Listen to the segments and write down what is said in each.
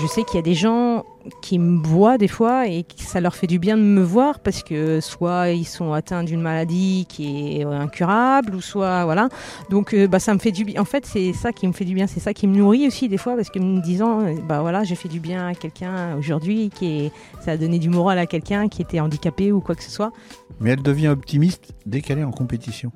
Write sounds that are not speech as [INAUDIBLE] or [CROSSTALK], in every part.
Je sais qu'il y a des gens qui me voient des fois et que ça leur fait du bien de me voir parce que soit ils sont atteints d'une maladie qui est incurable ou soit voilà. Donc euh, bah, ça me fait du bien. En fait, c'est ça qui me fait du bien, c'est ça qui me nourrit aussi des fois parce que me disant euh, bah voilà, j'ai fait du bien à quelqu'un aujourd'hui qui est ça a donné du moral à quelqu'un qui était handicapé ou quoi que ce soit. Mais elle devient optimiste dès qu'elle est en compétition.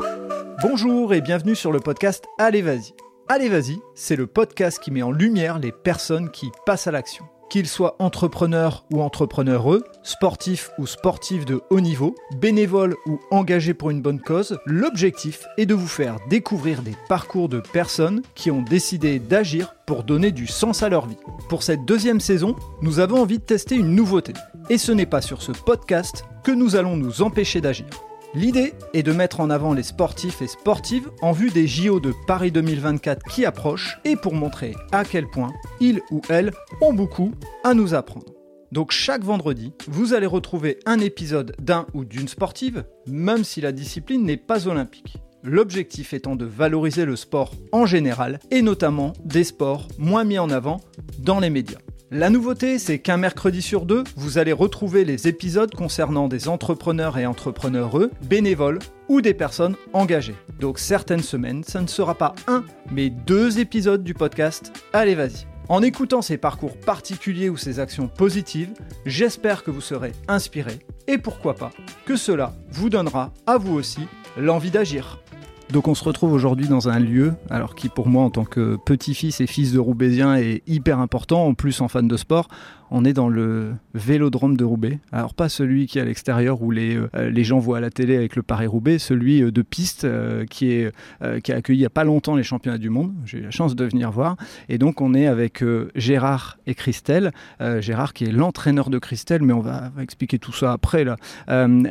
Bonjour et bienvenue sur le podcast Allez vas-y. Allez vas-y, c'est le podcast qui met en lumière les personnes qui passent à l'action. Qu'ils soient entrepreneurs ou entrepreneureux, sportifs ou sportifs de haut niveau, bénévoles ou engagés pour une bonne cause, l'objectif est de vous faire découvrir des parcours de personnes qui ont décidé d'agir pour donner du sens à leur vie. Pour cette deuxième saison, nous avons envie de tester une nouveauté. Et ce n'est pas sur ce podcast que nous allons nous empêcher d'agir. L'idée est de mettre en avant les sportifs et sportives en vue des JO de Paris 2024 qui approchent et pour montrer à quel point ils ou elles ont beaucoup à nous apprendre. Donc chaque vendredi, vous allez retrouver un épisode d'un ou d'une sportive, même si la discipline n'est pas olympique. L'objectif étant de valoriser le sport en général et notamment des sports moins mis en avant dans les médias. La nouveauté, c'est qu'un mercredi sur deux, vous allez retrouver les épisodes concernant des entrepreneurs et entrepreneureux, bénévoles ou des personnes engagées. Donc certaines semaines, ça ne sera pas un, mais deux épisodes du podcast Allez vas-y. En écoutant ces parcours particuliers ou ces actions positives, j'espère que vous serez inspiré et pourquoi pas que cela vous donnera à vous aussi l'envie d'agir. Donc on se retrouve aujourd'hui dans un lieu, alors qui pour moi en tant que petit-fils et fils de Roubaisien est hyper important, en plus en fan de sport, on est dans le vélodrome de Roubaix. Alors pas celui qui est à l'extérieur où les, euh, les gens voient à la télé avec le Paris-Roubaix, celui euh, de piste euh, qui, est, qui a accueilli il n'y a pas longtemps les championnats du monde. J'ai eu la chance de venir voir. Et donc on est avec Gérard et Christelle. Gérard qui est l'entraîneur de Christelle, mais on va, expliquer tout ça après. Là.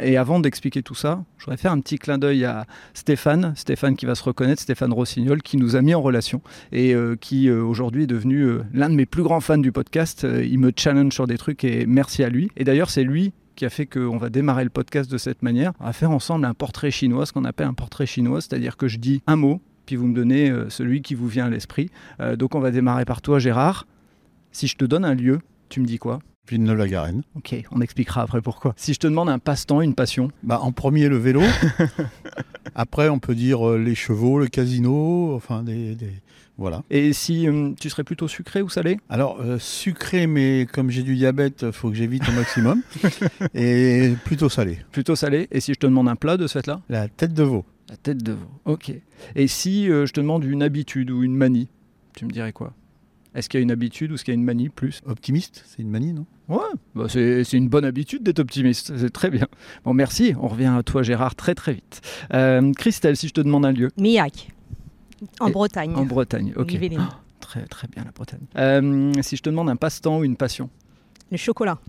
et avant d'expliquer tout ça, je voudrais faire un petit clin d'œil à Stéphane, Stéphane qui va se reconnaître, Stéphane Rossignol, qui nous a mis en relation et qui aujourd'hui est devenu l'un de mes plus grands fans du podcast. il me challenge sur des trucs et merci à lui. Et d'ailleurs, c'est lui qui a fait qu'on va démarrer le podcast de cette manière. On va faire ensemble un portrait chinois, ce qu'on appelle un portrait chinois, c'est-à-dire que je dis un mot, puis vous me donnez euh, celui qui vous vient à l'esprit. Euh, donc on va démarrer par toi, Gérard. Si je te donne un lieu, tu me dis quoi? Villeneuve-la-Garenne. Ok, on expliquera après pourquoi. Si je te demande un passe-temps, une passion? Bah, En premier, le vélo. [LAUGHS] après, on peut dire euh, les chevaux, le casino, enfin des, voilà. Et si euh, tu serais plutôt sucré ou salé? Alors, euh, sucré, mais comme j'ai du diabète, il faut que j'évite au maximum. [LAUGHS] et plutôt salé. Plutôt salé. Et si je te demande un plat de ce fait-là? La tête de veau. La tête de veau, ok. Et si euh, je te demande une habitude ou une manie, tu me dirais quoi? Est-ce qu'il y a une habitude ou est-ce qu'il y a une manie plus? Optimiste, c'est une manie, non? Ouais, bah c'est une bonne habitude d'être optimiste, c'est très bien. Bon, merci, on revient à toi Gérard très très vite. Christelle, si je te demande un lieu? Miac. En Bretagne. En Bretagne, ok. très, très bien la Bretagne. Euh, si je te demande un passe-temps ou une passion Le chocolat.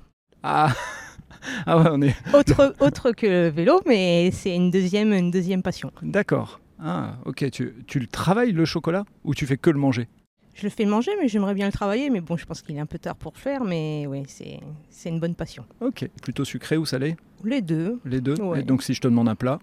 Ah [LAUGHS] Ah ouais, on est. [LAUGHS] Autre, autre que le vélo, mais c'est une deuxième, une deuxième passion. D'accord. Ah, ok. Tu, tu le travailles le chocolat ou tu fais que le manger? Je le fais manger, mais j'aimerais bien le travailler. Mais bon, je pense qu'il est un peu tard pour le faire, mais oui, c'est une bonne passion. Ok. Plutôt sucré ou salé? Les deux. Les deux. Et donc, si je te demande un plat?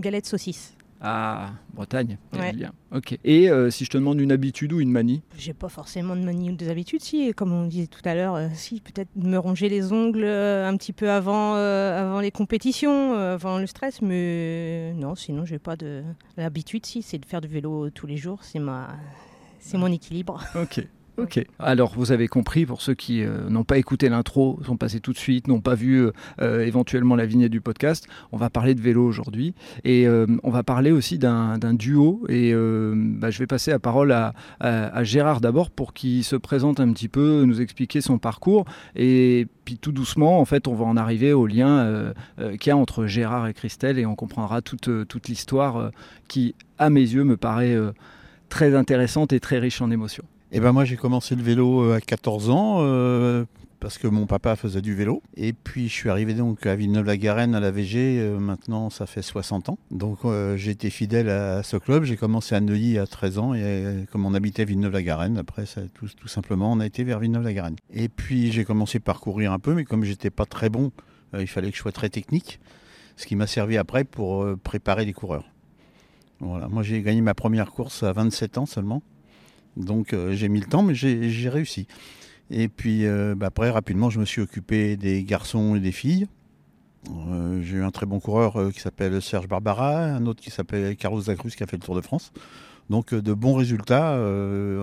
Galette saucisse. Ah, Bretagne, bien. Ok. Et euh, si je te demande une habitude ou une manie J'ai pas forcément de manie ou des habitudes. Si, comme on disait tout à l'heure, euh, si peut-être me ronger les ongles euh, un petit peu avant, avant les compétitions, avant le stress, mais non, sinon j'ai pas de l'habitude. Si, c'est de faire du vélo tous les jours. C'est ma, c'est mon équilibre. Ok. Ok. Alors, vous avez compris, pour ceux qui euh, n'ont pas écouté l'intro, sont passés tout de suite, n'ont pas vu euh, euh, éventuellement la vignette du podcast, on va parler de vélo aujourd'hui. Et on va parler aussi d'un duo. Et bah, je vais passer la parole à, à Gérard d'abord pour qu'il se présente un petit peu, nous expliquer son parcours. Et puis tout doucement, en fait, on va en arriver au lien qu'il y a entre Gérard et Christelle et on comprendra toute, toute l'histoire qui, à mes yeux, me paraît très intéressante et très riche en émotions. Eh ben moi j'ai commencé le vélo euh, à 14 ans euh, parce que mon papa faisait du vélo. Et puis je suis arrivé donc à Villeneuve-la-Garenne à la VG, euh, maintenant ça fait 60 ans. Donc j'ai été fidèle à, ce club. J'ai commencé à Neuilly à 13 ans et comme on habitait Villeneuve-la-Garenne, après ça, tout, simplement on a été vers Villeneuve-la-Garenne. Et puis j'ai commencé par courir un peu, mais comme j'étais pas très bon, il fallait que je sois très technique, ce qui m'a servi après pour préparer les coureurs. Voilà, moi j'ai gagné ma première course à 27 ans seulement. Donc euh, j'ai mis le temps, mais j'ai réussi. Et puis euh, bah, après, rapidement, je me suis occupé des garçons et des filles. Euh, j'ai eu un très bon coureur euh, qui s'appelle Serge Barbara, un autre qui s'appelle Carlos Zacruz qui a fait le Tour de France. Donc de bons résultats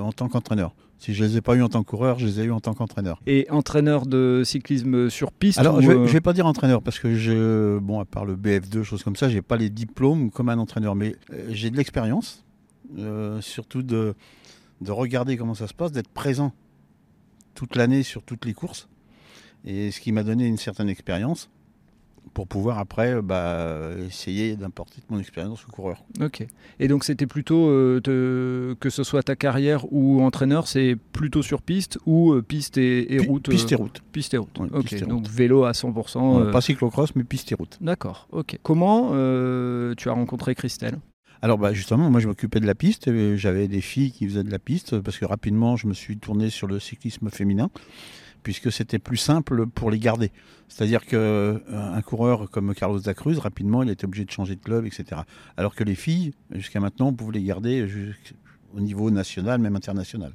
en tant qu'entraîneur. Si je ne les ai pas eu en tant que coureur, je les ai eu en tant qu'entraîneur. Et entraîneur de cyclisme sur piste Alors, je ne vais pas dire entraîneur parce que, je, bon, à part le BF2, choses comme ça, j'ai pas les diplômes comme un entraîneur, mais j'ai de l'expérience, surtout de, de regarder comment ça se passe, d'être présent toute l'année sur toutes les courses. Et ce qui m'a donné une certaine expérience pour pouvoir après euh, bah, essayer d'importer mon expérience au coureur. Ok. Et donc c'était plutôt, euh, que ce soit ta carrière ou entraîneur, c'est plutôt sur piste ou euh, piste et, route Piste et route. Piste et route. ok. Donc vélo à 100%. Pas cyclocross, mais piste et route. D'accord. Ok. Comment tu as rencontré Christelle? Alors bah justement, moi je m'occupais de la piste, j'avais des filles qui faisaient de la piste, parce que rapidement je me suis tourné sur le cyclisme féminin, puisque c'était plus simple pour les garder. C'est-à-dire qu'un euh, coureur comme Carlos da Cruz, rapidement, il était obligé de changer de club, etc. Alors que les filles, jusqu'à maintenant, on pouvait les garder au niveau national, même international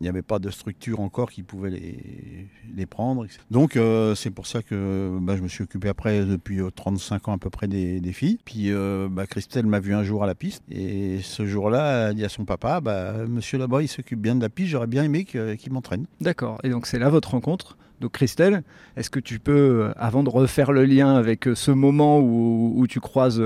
il n'y avait pas de structure encore qui pouvait les, les prendre. Donc euh, c'est pour ça que bah, je me suis occupé après depuis 35 euh, ans à peu près des, filles. Puis euh, bah, Christelle m'a vu un jour à la piste et ce jour-là, elle dit à son papa, bah, Monsieur là-bas, il s'occupe bien de la piste, j'aurais bien aimé qu'il m'entraîne. D'accord. Et donc c'est là votre rencontre donc Christelle, est-ce que tu peux, avant de refaire le lien avec ce moment où, tu croises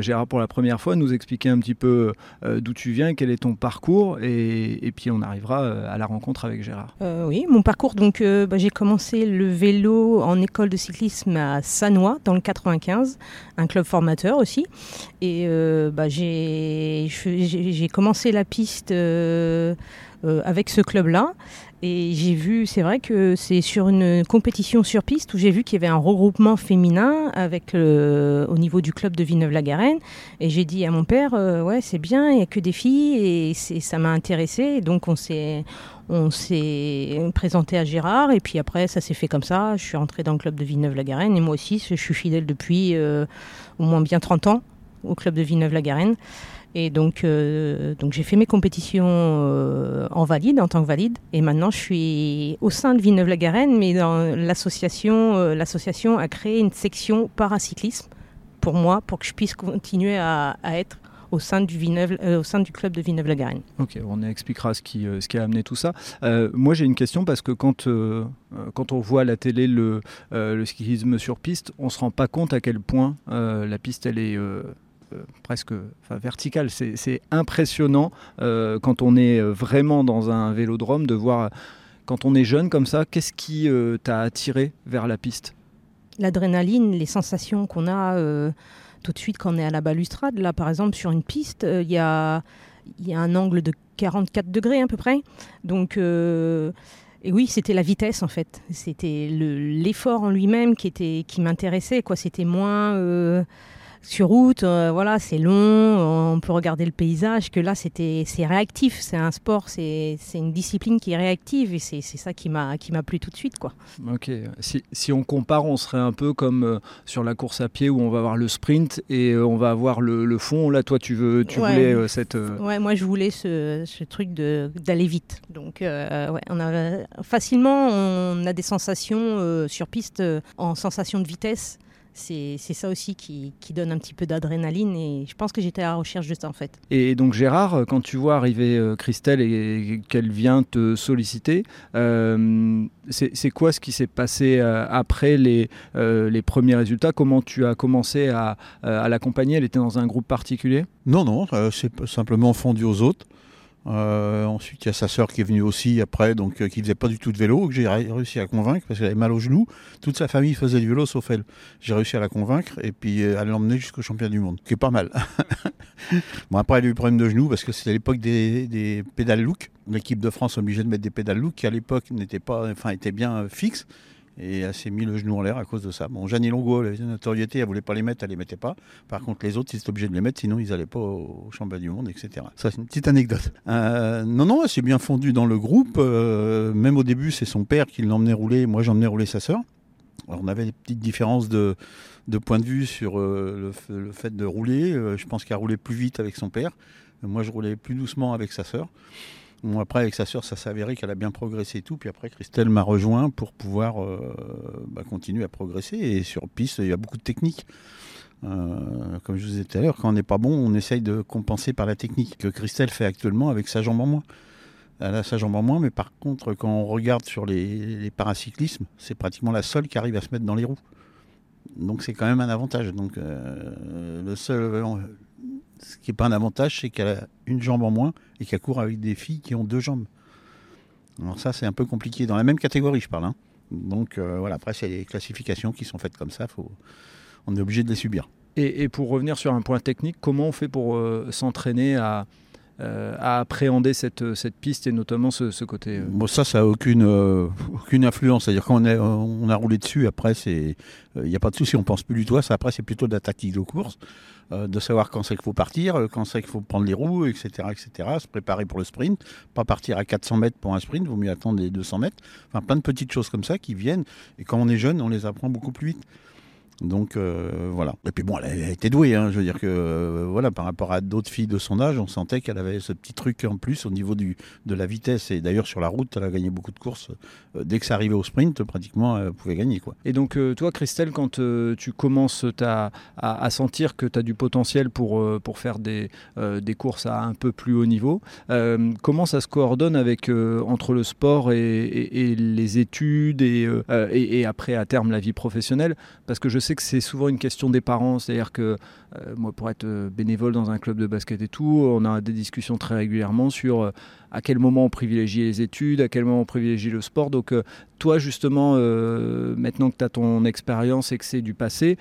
Gérard pour la première fois, nous expliquer un petit peu d'où tu viens, quel est ton parcours, et, puis on arrivera à la rencontre avec Gérard. oui, mon parcours, donc bah, j'ai commencé le vélo en école de cyclisme à Sanois, dans le 95, un club formateur aussi, et bah, j'ai commencé la piste avec ce club-là. Et j'ai vu, c'est vrai que c'est sur une compétition sur piste où j'ai vu qu'il y avait un regroupement féminin avec au niveau du club de Villeneuve-la-Garenne. Et j'ai dit à mon père, euh, ouais, c'est bien, il n'y a que des filles et ça m'a intéressé. donc on s'est on s'est présenté à Gérard et puis après ça s'est fait comme ça. Je suis rentrée dans le club de Villeneuve-la-Garenne et moi aussi je suis fidèle depuis euh, au moins bien 30 ans au club de Villeneuve-la-Garenne. Et donc, euh, donc j'ai fait mes compétitions euh, en valide, en tant que valide. Et maintenant, je suis au sein de Villeneuve-la-Garenne, mais l'association, euh, l'association a créé une section paracyclisme pour moi, pour que je puisse continuer à, être au sein du, au sein du club de Villeneuve-la-Garenne. Ok, on expliquera ce qui, a amené tout ça. moi, j'ai une question parce que quand, quand on voit à la télé le, le sur piste, on ne se rend pas compte à quel point la piste, elle est euh, presque verticale. C'est impressionnant euh, quand on est euh, vraiment dans un vélodrome de voir, quand on est jeune comme ça, qu'est-ce qui t'a attiré vers la piste? L'adrénaline, les sensations qu'on a tout de suite quand on est à la balustrade. Là, par exemple, sur une piste, il y a, y, a, un angle de 44 degrés à peu près. Donc, et oui, c'était la vitesse en fait. C'était l'effort en lui-même qui, était, qui m'intéressait. C'était moins sur route, euh, voilà, c'est long, on peut regarder le paysage, que là, c'était, c'est réactif, c'est un sport, c'est, une discipline qui est réactive et c'est, ça qui m'a, qui m'a plu tout de suite, quoi. Ok, si, on compare, on serait un peu comme euh, sur la course à pied où on va avoir le sprint et euh, on va avoir le, fond. Là, toi, tu veux, tu voulais cette. Ouais, moi, je voulais ce, truc de, d'aller vite. Donc, ouais, on a facilement, on a des sensations sur piste en sensation de vitesse c'est ça aussi qui, donne un petit peu d'adrénaline et je pense que j'étais à la recherche de ça en fait. Et donc Gérard, quand tu vois arriver euh, Christelle et qu'elle vient te solliciter, euh, c'est quoi ce qui s'est passé euh, après les, les premiers résultats? Comment tu as commencé à, à l'accompagner? Elle était dans un groupe particulier? Non, non, c'est simplement fondu aux autres. Euh, ensuite, il y a sa sœur qui est venue aussi après, donc euh, faisait pas du tout de vélo, que j'ai réussi à convaincre parce qu'elle avait mal au genou. Toute sa famille faisait du vélo sauf elle. J'ai réussi à la convaincre et puis euh, à l'emmener jusqu'au championnat du monde, qui est pas mal. [LAUGHS] bon, après, elle a eu problème de genou parce que c'était l'époque des, des pédales look. L'équipe de France obligée de mettre des pédales look qui à l'époque n'étaient pas, enfin, étaient bien fixes et elle s'est mis le genou en l'air à cause de ça. Bon, Jeannie Longo, elle avait une notoriété, elle voulait pas les mettre, elle les mettait pas. Par contre, les autres, ils étaient obligés de les mettre, sinon ils n'allaient pas au, championnat du monde, etc. Ça, c'est une petite anecdote. Euh, non, non, elle s'est bien fondue dans le groupe. Euh, même au début, c'est son père qui l'emmenait rouler, moi j'emmenais rouler sa sœur. Alors, on avait des petites différences de, point de vue sur euh, le, fait de rouler. je pense qu'elle roulait plus vite avec son père. Moi, je roulais plus doucement avec sa sœur. Après, avec sa sœur, ça s'est avéré qu'elle a bien progressé et tout. Puis après, Christelle m'a rejoint pour pouvoir euh, bah, continuer à progresser. Et sur piste, il y a beaucoup de techniques. Euh, comme je vous disais tout à l'heure, quand on n'est pas bon, on essaye de compenser par la technique que Christelle fait actuellement avec sa jambe en moins. Elle a sa jambe en moins, mais par contre, quand on regarde sur les, les paracyclismes, c'est pratiquement la seule qui arrive à se mettre dans les roues. Donc c'est quand même un avantage. Donc euh, le seul, ce qui n'est pas un avantage, c'est qu'elle a une jambe en moins et qu'elle court avec des filles qui ont deux jambes. Alors ça, c'est un peu compliqué. Dans la même catégorie, je parle. hein. Donc euh, voilà, après, c'est les classifications qui sont faites comme ça. Faut... On est obligé de les subir. Et, pour revenir sur un point technique, comment on fait pour euh, s'entraîner à, euh, à appréhender cette, cette piste et notamment ce, côté euh, Bon, ça, ça n'a aucune, euh, aucune influence. C'est-à-dire quand on, a roulé dessus, après, il n'y a pas de souci, on pense plus du tout à ça. Après, c'est plutôt de la tactique de course, euh, de savoir quand c'est qu'il faut partir, euh, quand c'est qu'il faut prendre les roues, etc., etc., se préparer pour le sprint, pas partir à 400 mètres pour un sprint, vaut mieux attendre les 200 mètres. Enfin, plein de petites choses comme ça qui viennent. Et quand on est jeune, on les apprend beaucoup plus vite. Donc euh, voilà. Et puis bon, elle a, été douée. hein. Je veux dire que euh, voilà, par rapport à d'autres filles de son âge, on sentait qu'elle avait ce petit truc en plus au niveau du, de la vitesse. Et d'ailleurs sur la route, elle a gagné beaucoup de courses. Euh, dès que ça arrivait au sprint, pratiquement, elle pouvait gagner quoi. Et donc, toi, Christelle, quand tu commences à, à sentir que tu as du potentiel pour, pour faire des, des courses à un peu plus haut niveau, comment ça se coordonne avec, entre le sport et, les études et, et, et après, à terme, la vie professionnelle? Parce que je sais que c'est souvent une question des parents. C'est-à-dire que euh, moi, pour être euh, bénévole dans un club de basket et tout, on a des discussions très régulièrement sur euh, à quel moment on privilégie les études, à quel moment on privilégie le sport. Donc, toi, justement, maintenant que tu as ton expérience et que c'est du passé,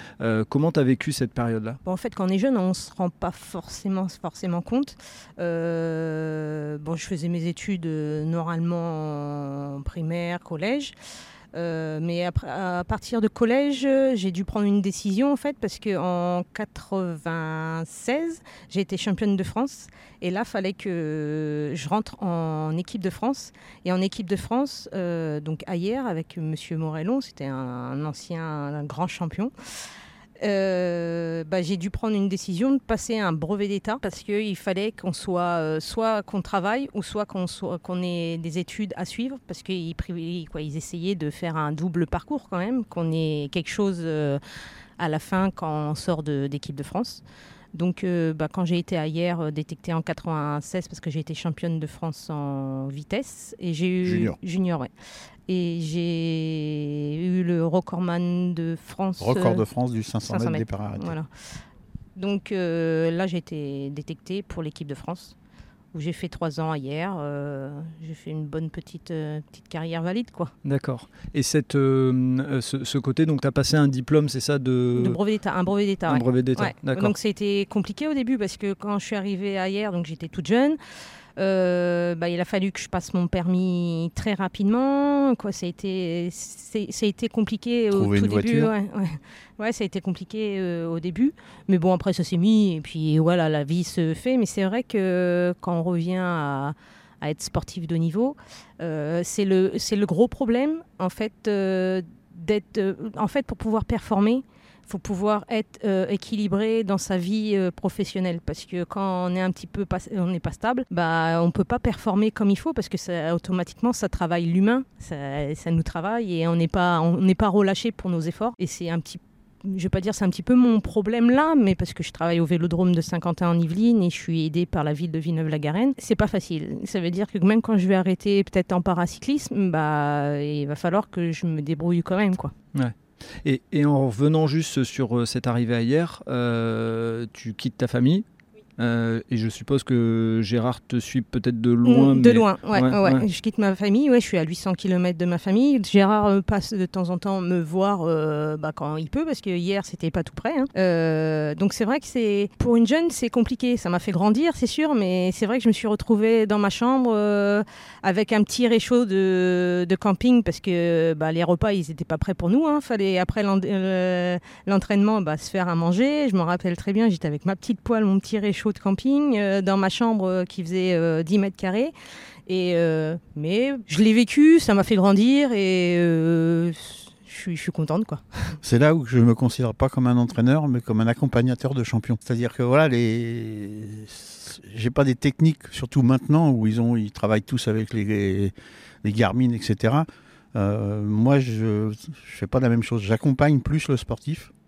comment tu as vécu cette période-là? Bon, en fait, quand on est jeune, on ne se rend pas forcément, forcément compte. Bon, je faisais mes études normalement en primaire, collège. Euh, mais après, à partir de collège, j'ai dû prendre une décision en fait parce que en 96, j'ai été championne de France et là, fallait que je rentre en équipe de France et en équipe de France, euh, donc ailleurs avec Monsieur Morellon, c'était un, un ancien un grand champion. Euh, bah, j'ai dû prendre une décision de passer un brevet d'État parce qu'il fallait qu'on soit euh, soit qu'on travaille ou soit qu'on qu'on ait des études à suivre parce qu'ils quoi, ils essayaient de faire un double parcours quand même, qu'on ait quelque chose euh, à la fin quand on sort d'équipe de, France. Donc, euh, bah, quand j'ai été à hier, euh, détectée en 96, parce que j'ai été championne de France en vitesse, et j'ai eu Junior. junior, ouais. Et j'ai eu le recordman de France. Record euh, de France du 500, 500 mètres, départ arrêté. voilà. Donc là, j'ai été détectée pour l'équipe de France, où j'ai fait trois ans hier. euh, j'ai fait une bonne petite, euh, petite carrière valide, quoi. D'accord. Et cette, euh, ce, ce côté, donc tu as passé un diplôme, c'est ça, de, De brevet d'État, un brevet d'État. un ouais. brevet d'État Ouais. Donc c'était compliqué au début parce que quand je suis arrivée à hier, donc j'étais toute jeune. Euh, bah, il a fallu que je passe mon permis très rapidement. Quoi, ça a été, c'est- ça a été compliqué Trouver au tout une début. voiture. Ouais, ouais. Ouais, ça a été compliqué euh, au début. Mais bon, après, ça s'est mis. Et puis voilà, la vie se fait. Mais c'est vrai que quand on revient à, à être sportif de niveau, euh, c'est le, c'est le gros problème, en fait, d'être. en fait, pour pouvoir performer, faut pouvoir être euh, équilibré dans sa vie euh, professionnelle parce que quand on est un petit peu on n'est pas stable, bah on peut pas performer comme il faut parce que ça, automatiquement ça travaille l'humain, ça, ça nous travaille et on n'est pas on n'est pas relâché pour nos efforts et c'est un petit je vais pas dire c'est un petit peu mon problème là, mais parce que je travaille au Vélodrome de Saint-Quentin en Yvelines et je suis aidée par la ville de Villeneuve-la-Garenne, c'est pas facile. Ça veut dire que même quand je vais arrêter peut-être en paracyclisme, bah il va falloir que je me débrouille quand même quoi. Et, en revenant juste sur euh, cette arrivée à hier, euh, tu quittes ta famille. Euh, et je suppose que Gérard te suit peut-être de loin. Mm, de mais- loin, ouais, Ouais. Je quitte ma famille, ouais, je suis à 800 km de ma famille. Gérard euh, passe de temps en temps me voir euh, bah, quand il peut, parce que hier, c'était pas tout près. hein. Donc c'est vrai que c'est pour une jeune, c'est compliqué. Ça m'a fait grandir, c'est sûr, mais c'est vrai que je me suis retrouvée dans ma chambre avec un petit réchaud de, de camping, parce que bah, les repas, ils étaient pas prêts pour nous. Hein. Fallait, après l'en- l'entraînement, bah, se faire à manger. Je me rappelle très bien, j'étais avec ma petite poêle, mon petit réchaud de camping, euh, dans ma chambre euh, qui faisait euh, 10 mètres carrés. Et euh, mais je l'ai vécu, ça m'a fait grandir et euh, je suis, contente quoi. C'est là où je me considère pas comme un entraîneur, mais comme un accompagnateur de champion. C'est-à-dire que voilà, les, j'ai pas des techniques, surtout maintenant où ils ont, ils travaillent tous avec les, les Garmin, etc. Euh, moi, je, je fais pas la même chose. J'accompagne plus le sportif euh,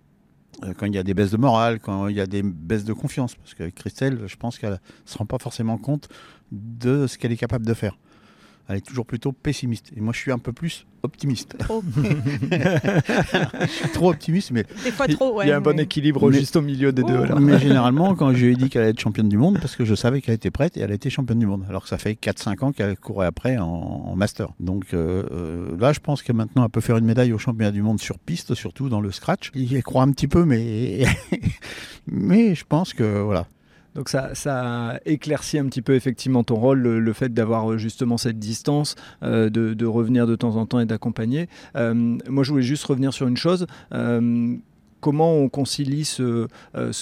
quand il y a des baisses de morale, quand il y a des baisses de confiance, parce que Christelle, je pense qu'elle se rend pas forcément compte de ce qu'elle est capable de faire elle est toujours plutôt pessimiste. Et moi, je suis un peu plus optimiste. Trop. [LAUGHS] trop optimiste, mais. Des fois trop, ouais. Il y a un bon mais- équilibre Mais- juste au milieu des deux. Là. Mais généralement, quand je lui ai dit qu'elle allait être championne du monde, parce que je savais qu'elle était prête et elle a été championne du monde. Alors que ça fait 4-5 ans qu'elle courait après en, en master. Donc euh, euh, là, je pense que maintenant, elle peut faire une médaille au championnat du monde sur piste, surtout dans le scratch. Il y croit un petit peu, mais, [LAUGHS] mais je pense que voilà. Donc ça, ça éclaircit un petit peu effectivement ton rôle, le, fait d'avoir euh, justement cette distance, euh, de, de revenir de temps en temps et d'accompagner. Euh, moi, je voulais juste revenir sur une chose. Comment on concilie ce,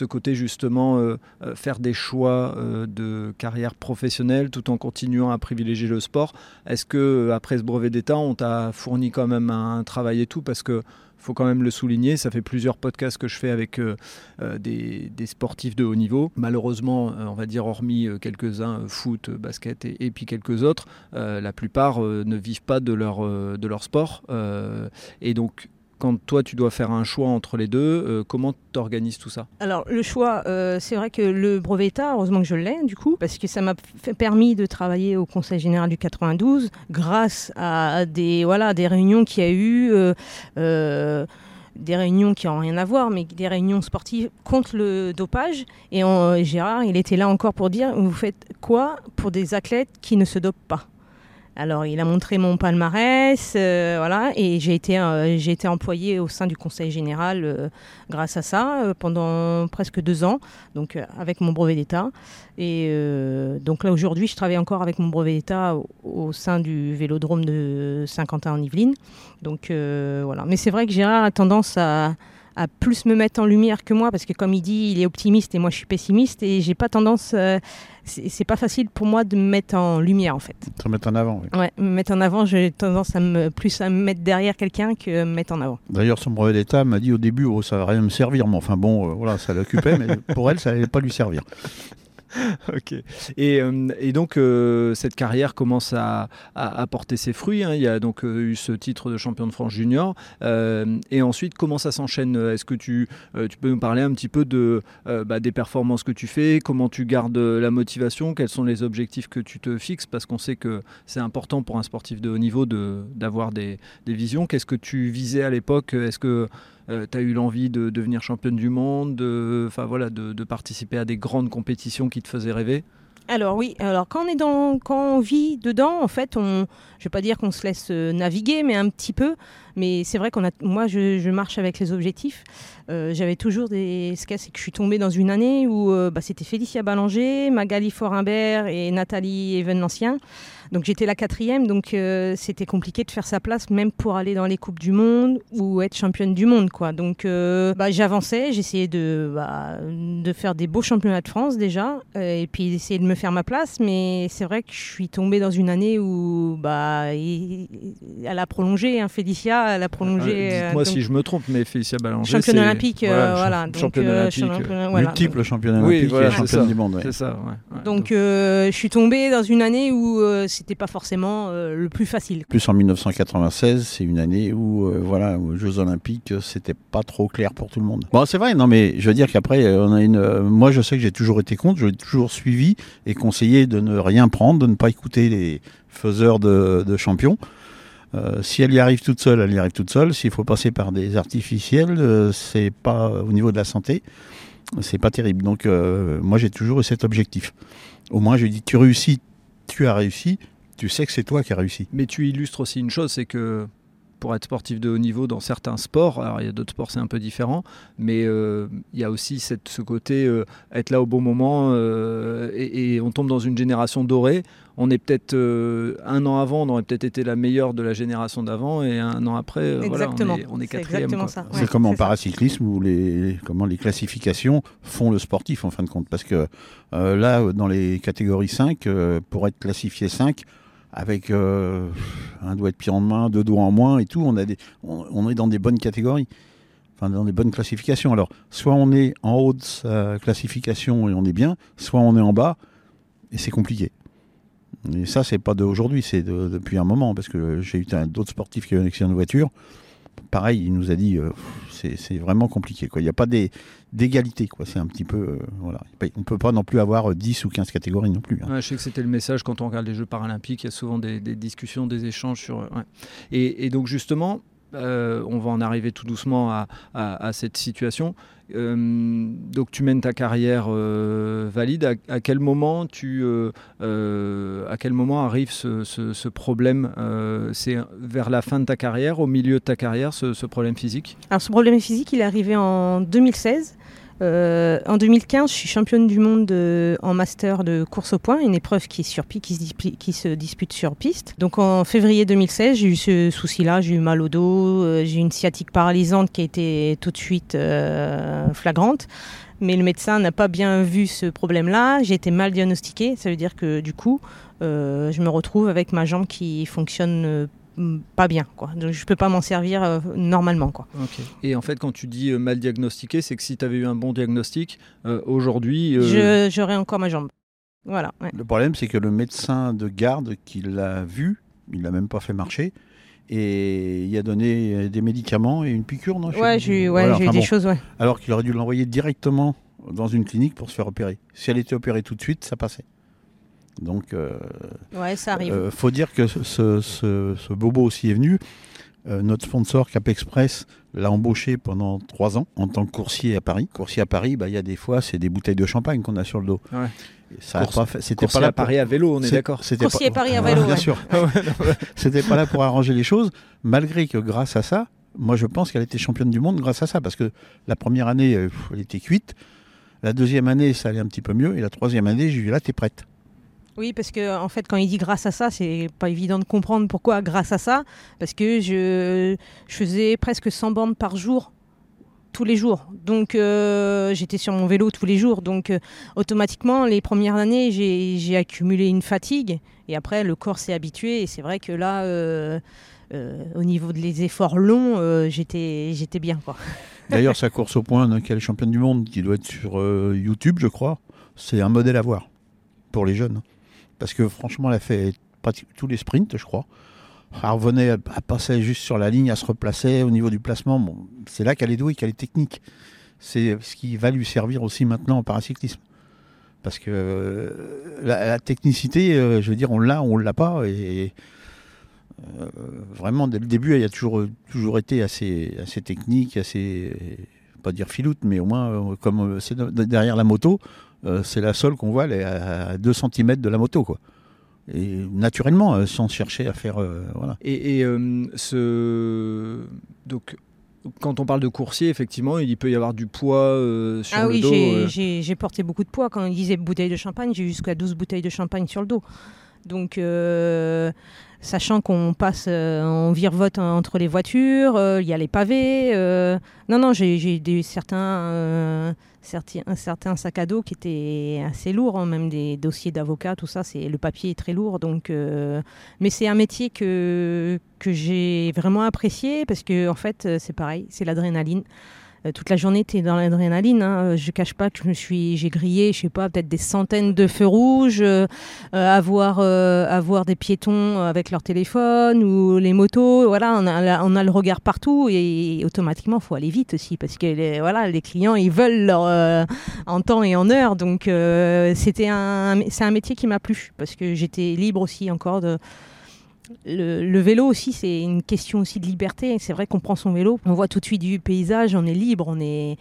côté justement faire des choix de carrière professionnelle tout en continuant à privilégier le sport Est-ce que après ce brevet d'État, on t'a fourni quand même un travail et tout? Parce que faut quand même le souligner, ça fait plusieurs podcasts que je fais avec euh, euh, des, sportifs de haut niveau. Malheureusement, euh, on va dire hormis quelques-uns, foot, basket et, puis quelques autres, la plupart ne vivent pas de leur, de leur sport. Et donc, quand toi, tu dois faire un choix entre les deux, euh, comment tu organises tout ça Alors le choix, euh, c'est vrai que le brevet État, heureusement que je l'ai du coup, parce que ça m'a permis de travailler au Conseil général du 92 grâce à des réunions qu'il y a eu. euh, des réunions qui n'ont rien à voir, mais des réunions sportives contre le dopage. Et Gérard, il était là encore pour dire, vous faites quoi pour des athlètes qui ne se dopent pas? Alors, il a montré mon palmarès, euh, voilà, et j'ai été, euh, été employé au sein du Conseil général euh, grâce à ça pendant presque deux ans, donc avec mon brevet d'État. Et donc là, aujourd'hui, je travaille encore avec mon brevet d'État au, au sein du vélodrome de Saint-Quentin en Yvelines. Donc voilà. Mais c'est vrai que Gérard a tendance à, à plus me mettre en lumière que moi, parce que comme il dit, il est optimiste et moi je suis pessimiste, et j'ai pas tendance. euh, c'est pas facile pour moi de me mettre en lumière en fait. Se mettre en avant. oui. Ouais, me mettre en avant, j'ai tendance à me plus à me mettre derrière quelqu'un que me mettre en avant. D'ailleurs, son brevet d'État m'a dit au début, oh, ça va rien me servir. Mais enfin bon, euh, voilà, ça l'occupait, mais [LAUGHS] pour elle, ça allait pas lui servir. [LAUGHS] Ok. Et, euh, et donc, euh, cette carrière commence à, à, porter ses fruits. hein. Il y a donc euh, eu ce titre de champion de France junior. Et ensuite, comment ça s'enchaîne? Est-ce que tu, tu peux nous parler un petit peu de, bah, des performances que tu fais? Comment tu gardes la motivation? Quels sont les objectifs que tu te fixes? Parce qu'on sait que c'est important pour un sportif de haut niveau d'avoir des, des visions. Qu'est-ce que tu visais à l'époque? Est-ce que tu as eu l'envie de devenir championne du monde, de, voilà, de, de participer à des grandes compétitions qui te faisaient rêver? Alors oui, alors quand on est dans, quand on vit dedans, en fait, on, je vais pas dire qu'on se laisse euh, naviguer, mais un petit peu. Mais c'est vrai qu'on a, moi, je, marche avec les objectifs. Euh, J'avais toujours des, ce cas, c'est que je suis tombée dans une année où euh, bah, c'était Félicia Ballanger, Magali Forimbert et Nathalie Evenancien. Donc j'étais la quatrième, donc euh, c'était compliqué de faire sa place, même pour aller dans les coupes du monde ou être championne du monde, quoi. Donc euh, bah, j'avançais, j'essayais de, bah, de faire des beaux championnats de France déjà, euh, et puis d'essayer de me faire ma place. Mais c'est vrai que je suis tombée dans une année où bah, il- elle a prolongé, hein, Félicia, elle a prolongé. Euh, euh, Dites-moi donc, si je me trompe, mais Félicia Ballanger. championne olympique, euh, voilà. Donc, euh, championnat-. Multiple championne Oui, olympique voilà, et championne ça. du monde. ouais. C'est ça, ouais. ouais. Donc euh, je suis tombée dans une année où euh, c'était pas forcément euh, le plus facile. Plus en 1996, c'est une année où, euh, voilà, aux Jeux Olympiques, c'était pas trop clair pour tout le monde. Bon, c'est vrai, non, mais je veux dire qu'après, euh, on a une. moi, je sais que j'ai toujours été contre, je l'ai toujours suivi et conseillé de ne rien prendre, de ne pas écouter les faiseurs de, de champions. Si elle y arrive toute seule, elle y arrive toute seule. S'il faut passer par des artificiels, c'est pas au niveau de la santé, c'est pas terrible. Donc, moi, j'ai toujours eu cet objectif. Au moins, je dis, tu réussis, tu as réussi, tu sais que c'est toi qui as réussi. Mais tu illustres aussi une chose, c'est que pour être sportif de haut niveau dans certains sports, alors il y a d'autres sports c'est un peu différent, mais euh, il y a aussi cette, ce côté euh, être là au bon moment euh, et, et on tombe dans une génération dorée. On est peut-être euh, un an avant, on aurait peut-être été la meilleure de la génération d'avant et un an après, euh, voilà, on est, on est quatrième. C'est Ouais, comme en ça. paracyclisme où les, comment les classifications font le sportif en fin de compte. Parce que euh, là, dans les catégories 5, euh, pour être classifié 5, avec euh, un doigt de pied en main, deux doigts en moins et tout. On, est dans des bonnes catégories, enfin dans des bonnes classifications. Alors, soit on est en haut de sa classification et on est bien, soit on est en bas et c'est compliqué. Et ça, c'est pas d'aujourd'hui, c'est de- depuis un moment, parce que j'ai eu d'autres sportifs qui ont eu un accident de voiture. Pareil, il nous a dit, euh, c'est vraiment compliqué. quoi. Il n'y a pas d'égalité. C'est un petit peu. euh, voilà. On ne peut pas non plus avoir euh, 10 ou 15 catégories non plus. hein. Je sais que c'était le message quand on regarde les Jeux paralympiques, il y a souvent des, discussions, des échanges sur. ouais. Et, et donc justement, euh, on va en arriver tout doucement à, cette situation. Euh, donc tu mènes ta carrière euh, valide. À, quel moment tu, à quel moment arrive ce, problème C'est vers la fin de ta carrière, au milieu de ta carrière, ce, ce problème physique? Alors ce problème physique, il est arrivé en 2016. Euh, en 2015, je suis championne du monde de- en master de course au point, une épreuve qui, se, dispute sur piste. Donc en février 2016, j'ai eu ce souci-là, j'ai eu mal au dos, euh, j'ai eu une sciatique paralysante qui a été tout de suite euh, flagrante. Mais le médecin n'a pas bien vu ce problème-là. J'ai été mal diagnostiquée. Ça veut dire que du coup, je me retrouve avec ma jambe qui fonctionne euh, pas bien. Quoi. Donc je peux pas m'en servir euh, normalement. Quoi. Et en fait, quand tu dis euh, mal diagnostiqué, c'est que si tu avais eu un bon diagnostic, euh, aujourd'hui. euh, Je- J'aurais encore ma jambe. Voilà. ouais. Le problème, c'est que le médecin de garde qui l'a vu, il l'a même pas fait marcher. Et il a donné des médicaments et une piqûre, non Ouais, j'ai eu, ouais, Voilà, eu des bon. choses, ouais. Alors qu'il aurait dû l'envoyer directement dans une clinique pour se faire opérer. Si elle était opérée tout de suite, ça passait. Donc, euh, Ouais, ça arrive. euh, faut dire que ce, ce- ce- ce bobo aussi est venu. Euh, notre sponsor Cap Express l'a embauché pendant trois ans en tant que coursier à Paris. Coursier à Paris, bah, il y a des fois, c'est des bouteilles de champagne qu'on a sur le dos. Ouais. Et Ça a Course- pas fait- C'était coursier pas là à Paris à vélo, on est d'accord. C'était Coursier pas- à Paris à vélo, bien ouais. sûr. [LAUGHS] C'était pas là pour arranger les choses, malgré que grâce à ça, moi je pense qu'elle était championne du monde grâce à ça, parce que la première année, pff, elle était cuite. La deuxième année, ça allait un petit peu mieux. Et la troisième année, j'ai dit là, t'es prête. Oui, parce que en fait, quand il dit grâce à ça, c'est pas évident de comprendre pourquoi grâce à ça. Parce que je, je faisais presque 100 bornes par jour, tous les jours. Donc, euh, j'étais sur mon vélo tous les jours. Donc, euh, automatiquement, les premières années, j'ai accumulé une fatigue. Et après, le corps s'est habitué. Et c'est vrai que là, euh, au niveau des efforts longs, j'étais j'étais bien. [LAUGHS] D'ailleurs, sa course au point, elle est championne du monde, qui doit être sur YouTube, je crois, c'est un modèle à voir pour les jeunes. Parce que franchement, elle a fait tous les sprints, je crois. Elle revenait, elle passait juste sur la ligne, elle se replaçait au niveau du placement. Bon, c'est là qu'elle est douée, qu'elle est technique. C'est ce qui va lui servir aussi maintenant en paracyclisme. Parce que euh, la, technicité, euh, je veux dire, on l'a, on l'a pas. Et euh, vraiment, dès le début, elle a toujours, toujours été assez, assez technique, assez, pas dire filoute, mais au moins, comme c'est de- derrière la moto, c'est la seule qu'on voit, elle est à 2 cm de la moto, quoi. Et naturellement, euh, sans chercher à faire, euh, voilà. Et, et, euh, ce... donc, quand on parle de coursier, effectivement, il peut y avoir du poids euh, sur Ah le oui, dos. j'ai- euh. j'ai j'ai porté beaucoup de poids. Quand il disait bouteille de champagne, j'ai eu jusqu'à 12 bouteilles de champagne sur le dos. Donc, euh, sachant qu'on passe, euh, on virevote entre les voitures, euh, il y a les pavés. euh, non, non, j'ai j'ai des certains, euh, certains, un certain sac à dos qui était assez lourd, hein, même des dossiers d'avocat, tout ça. C'est le papier est très lourd. Donc, euh, mais c'est un métier que que j'ai vraiment apprécié parce que en fait, euh, c'est pareil, c'est l'adrénaline. Euh, toute la journée, tu es dans l'adrénaline. Hein. Euh, Je cache pas que je me suis, j'ai grillé, je sais pas, peut-être des centaines de feux rouges, euh, avoir, des piétons avec leur téléphone ou les motos. Voilà, on a, on le regard partout et, automatiquement, faut aller vite aussi parce que les, clients, ils veulent en temps et en heure. Donc, c'était un, c'est un métier qui m'a plu parce que j'étais libre aussi encore de. Le, le vélo aussi, c'est une question aussi de liberté. C'est vrai qu'on prend son vélo, on voit tout de suite du paysage, on est libre, on est.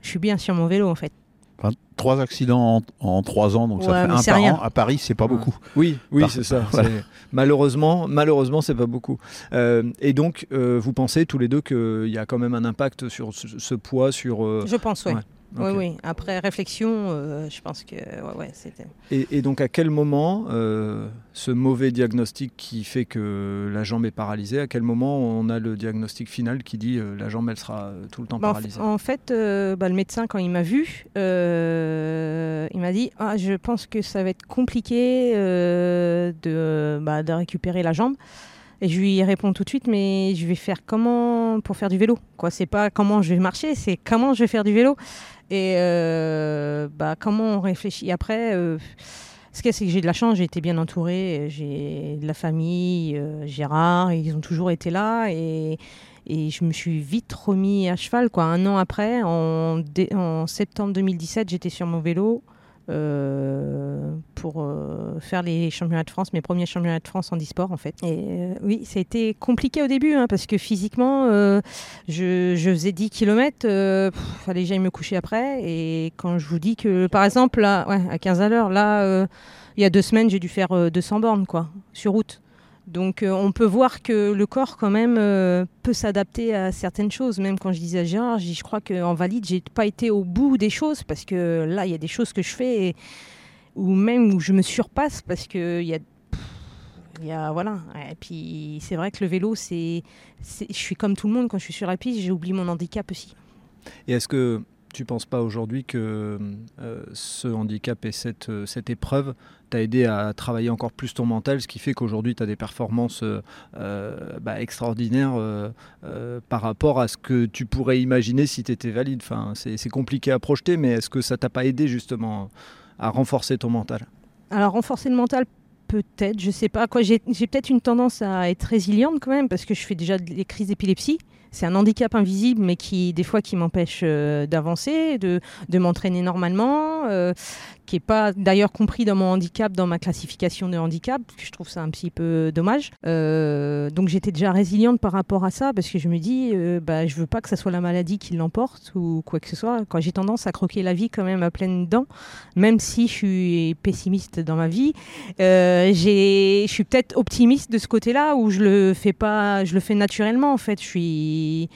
Je suis bien sur mon vélo en fait. Enfin, trois accidents en, en trois ans, donc Ouais, ça fait un par rien. an. À Paris, c'est pas beaucoup. Oui, oui, c'est ça. [LAUGHS] Voilà. Malheureusement, malheureusement, c'est pas beaucoup. Euh, et donc, euh, vous pensez tous les deux qu'il y a quand même un impact sur ce, ce poids, sur. euh, Je pense, ouais. Oui, oui. Après réflexion, euh, je pense que ouais, ouais, c'était. Et, et donc à quel moment euh, ce mauvais diagnostic qui fait que la jambe est paralysée, à quel moment on a le diagnostic final qui dit euh, la jambe elle sera tout le temps Bah, paralysée? en fait, bah, le médecin, quand il m'a vu, il m'a dit ah, Je pense que ça va être compliqué de, bah, de récupérer la jambe. Et je lui réponds tout de suite Mais je vais faire comment pour faire du vélo? Quoi C'est pas comment je vais marcher, c'est comment je vais faire du vélo? Et euh, bah, comment on réfléchit après euh, ce qu'il c'est que j'ai de la chance, j'ai été bien entourée, j'ai de la famille, euh, Gérard, ils ont toujours été là et, et je me suis vite remis à cheval. Quoi. Un an après, en, en septembre 2017, j'étais sur mon vélo euh, pour euh, faire les championnats de France, mes premiers championnats de France en e-sport en fait. Et euh, oui, ça a été compliqué au début hein, parce que physiquement, je, faisais 10 km, fallait que j'aille me coucher après. Et quand je vous dis que, par exemple, là, à 15 à l'heure, là, il y a deux semaines, j'ai dû faire euh, 200 bornes quoi, sur route. Donc euh, on peut voir que le corps quand même euh, peut s'adapter à certaines choses. Même quand je disais à Gérard, je, crois qu'en valide, j'ai pas été au bout des choses parce que là, il y a des choses que je fais ou même où je me surpasse parce que il y a il y a voilà. Et puis c'est vrai que le vélo, c'est, je suis comme tout le monde quand je suis sur la piste, j'ai oublié mon handicap aussi. Et est-ce que tu penses pas aujourd'hui que euh, ce handicap et cette, euh, cette épreuve t'a aidé à travailler encore plus ton mental, ce qui fait qu'aujourd'hui tu as des performances euh, bah, extraordinaires par rapport à ce que tu pourrais imaginer si tu étais valide? Enfin, c'est, compliqué à projeter, mais est-ce que ça t'a pas aidé justement à renforcer ton mental? Alors renforcer le mental, peut-être, je sais pas. J'ai peut-être une tendance à être résiliente quand même parce que je fais déjà des crises d'épilepsie. C'est un handicap invisible, mais qui des fois qui m'empêche euh, d'avancer, de, m'entraîner normalement, euh, qui est pas d'ailleurs compris dans mon handicap, dans ma classification de handicap. que Je trouve ça un petit peu dommage. Euh, donc j'étais déjà résiliente par rapport à ça parce que je me dis, euh, bah, je veux pas que ça soit la maladie qui l'emporte ou quoi que ce soit. Quand j'ai tendance à croquer la vie quand même à pleines dents, même si je suis pessimiste dans ma vie, euh, je suis peut-être optimiste de ce côté-là où je le fais pas, je le fais naturellement en fait. Je suis,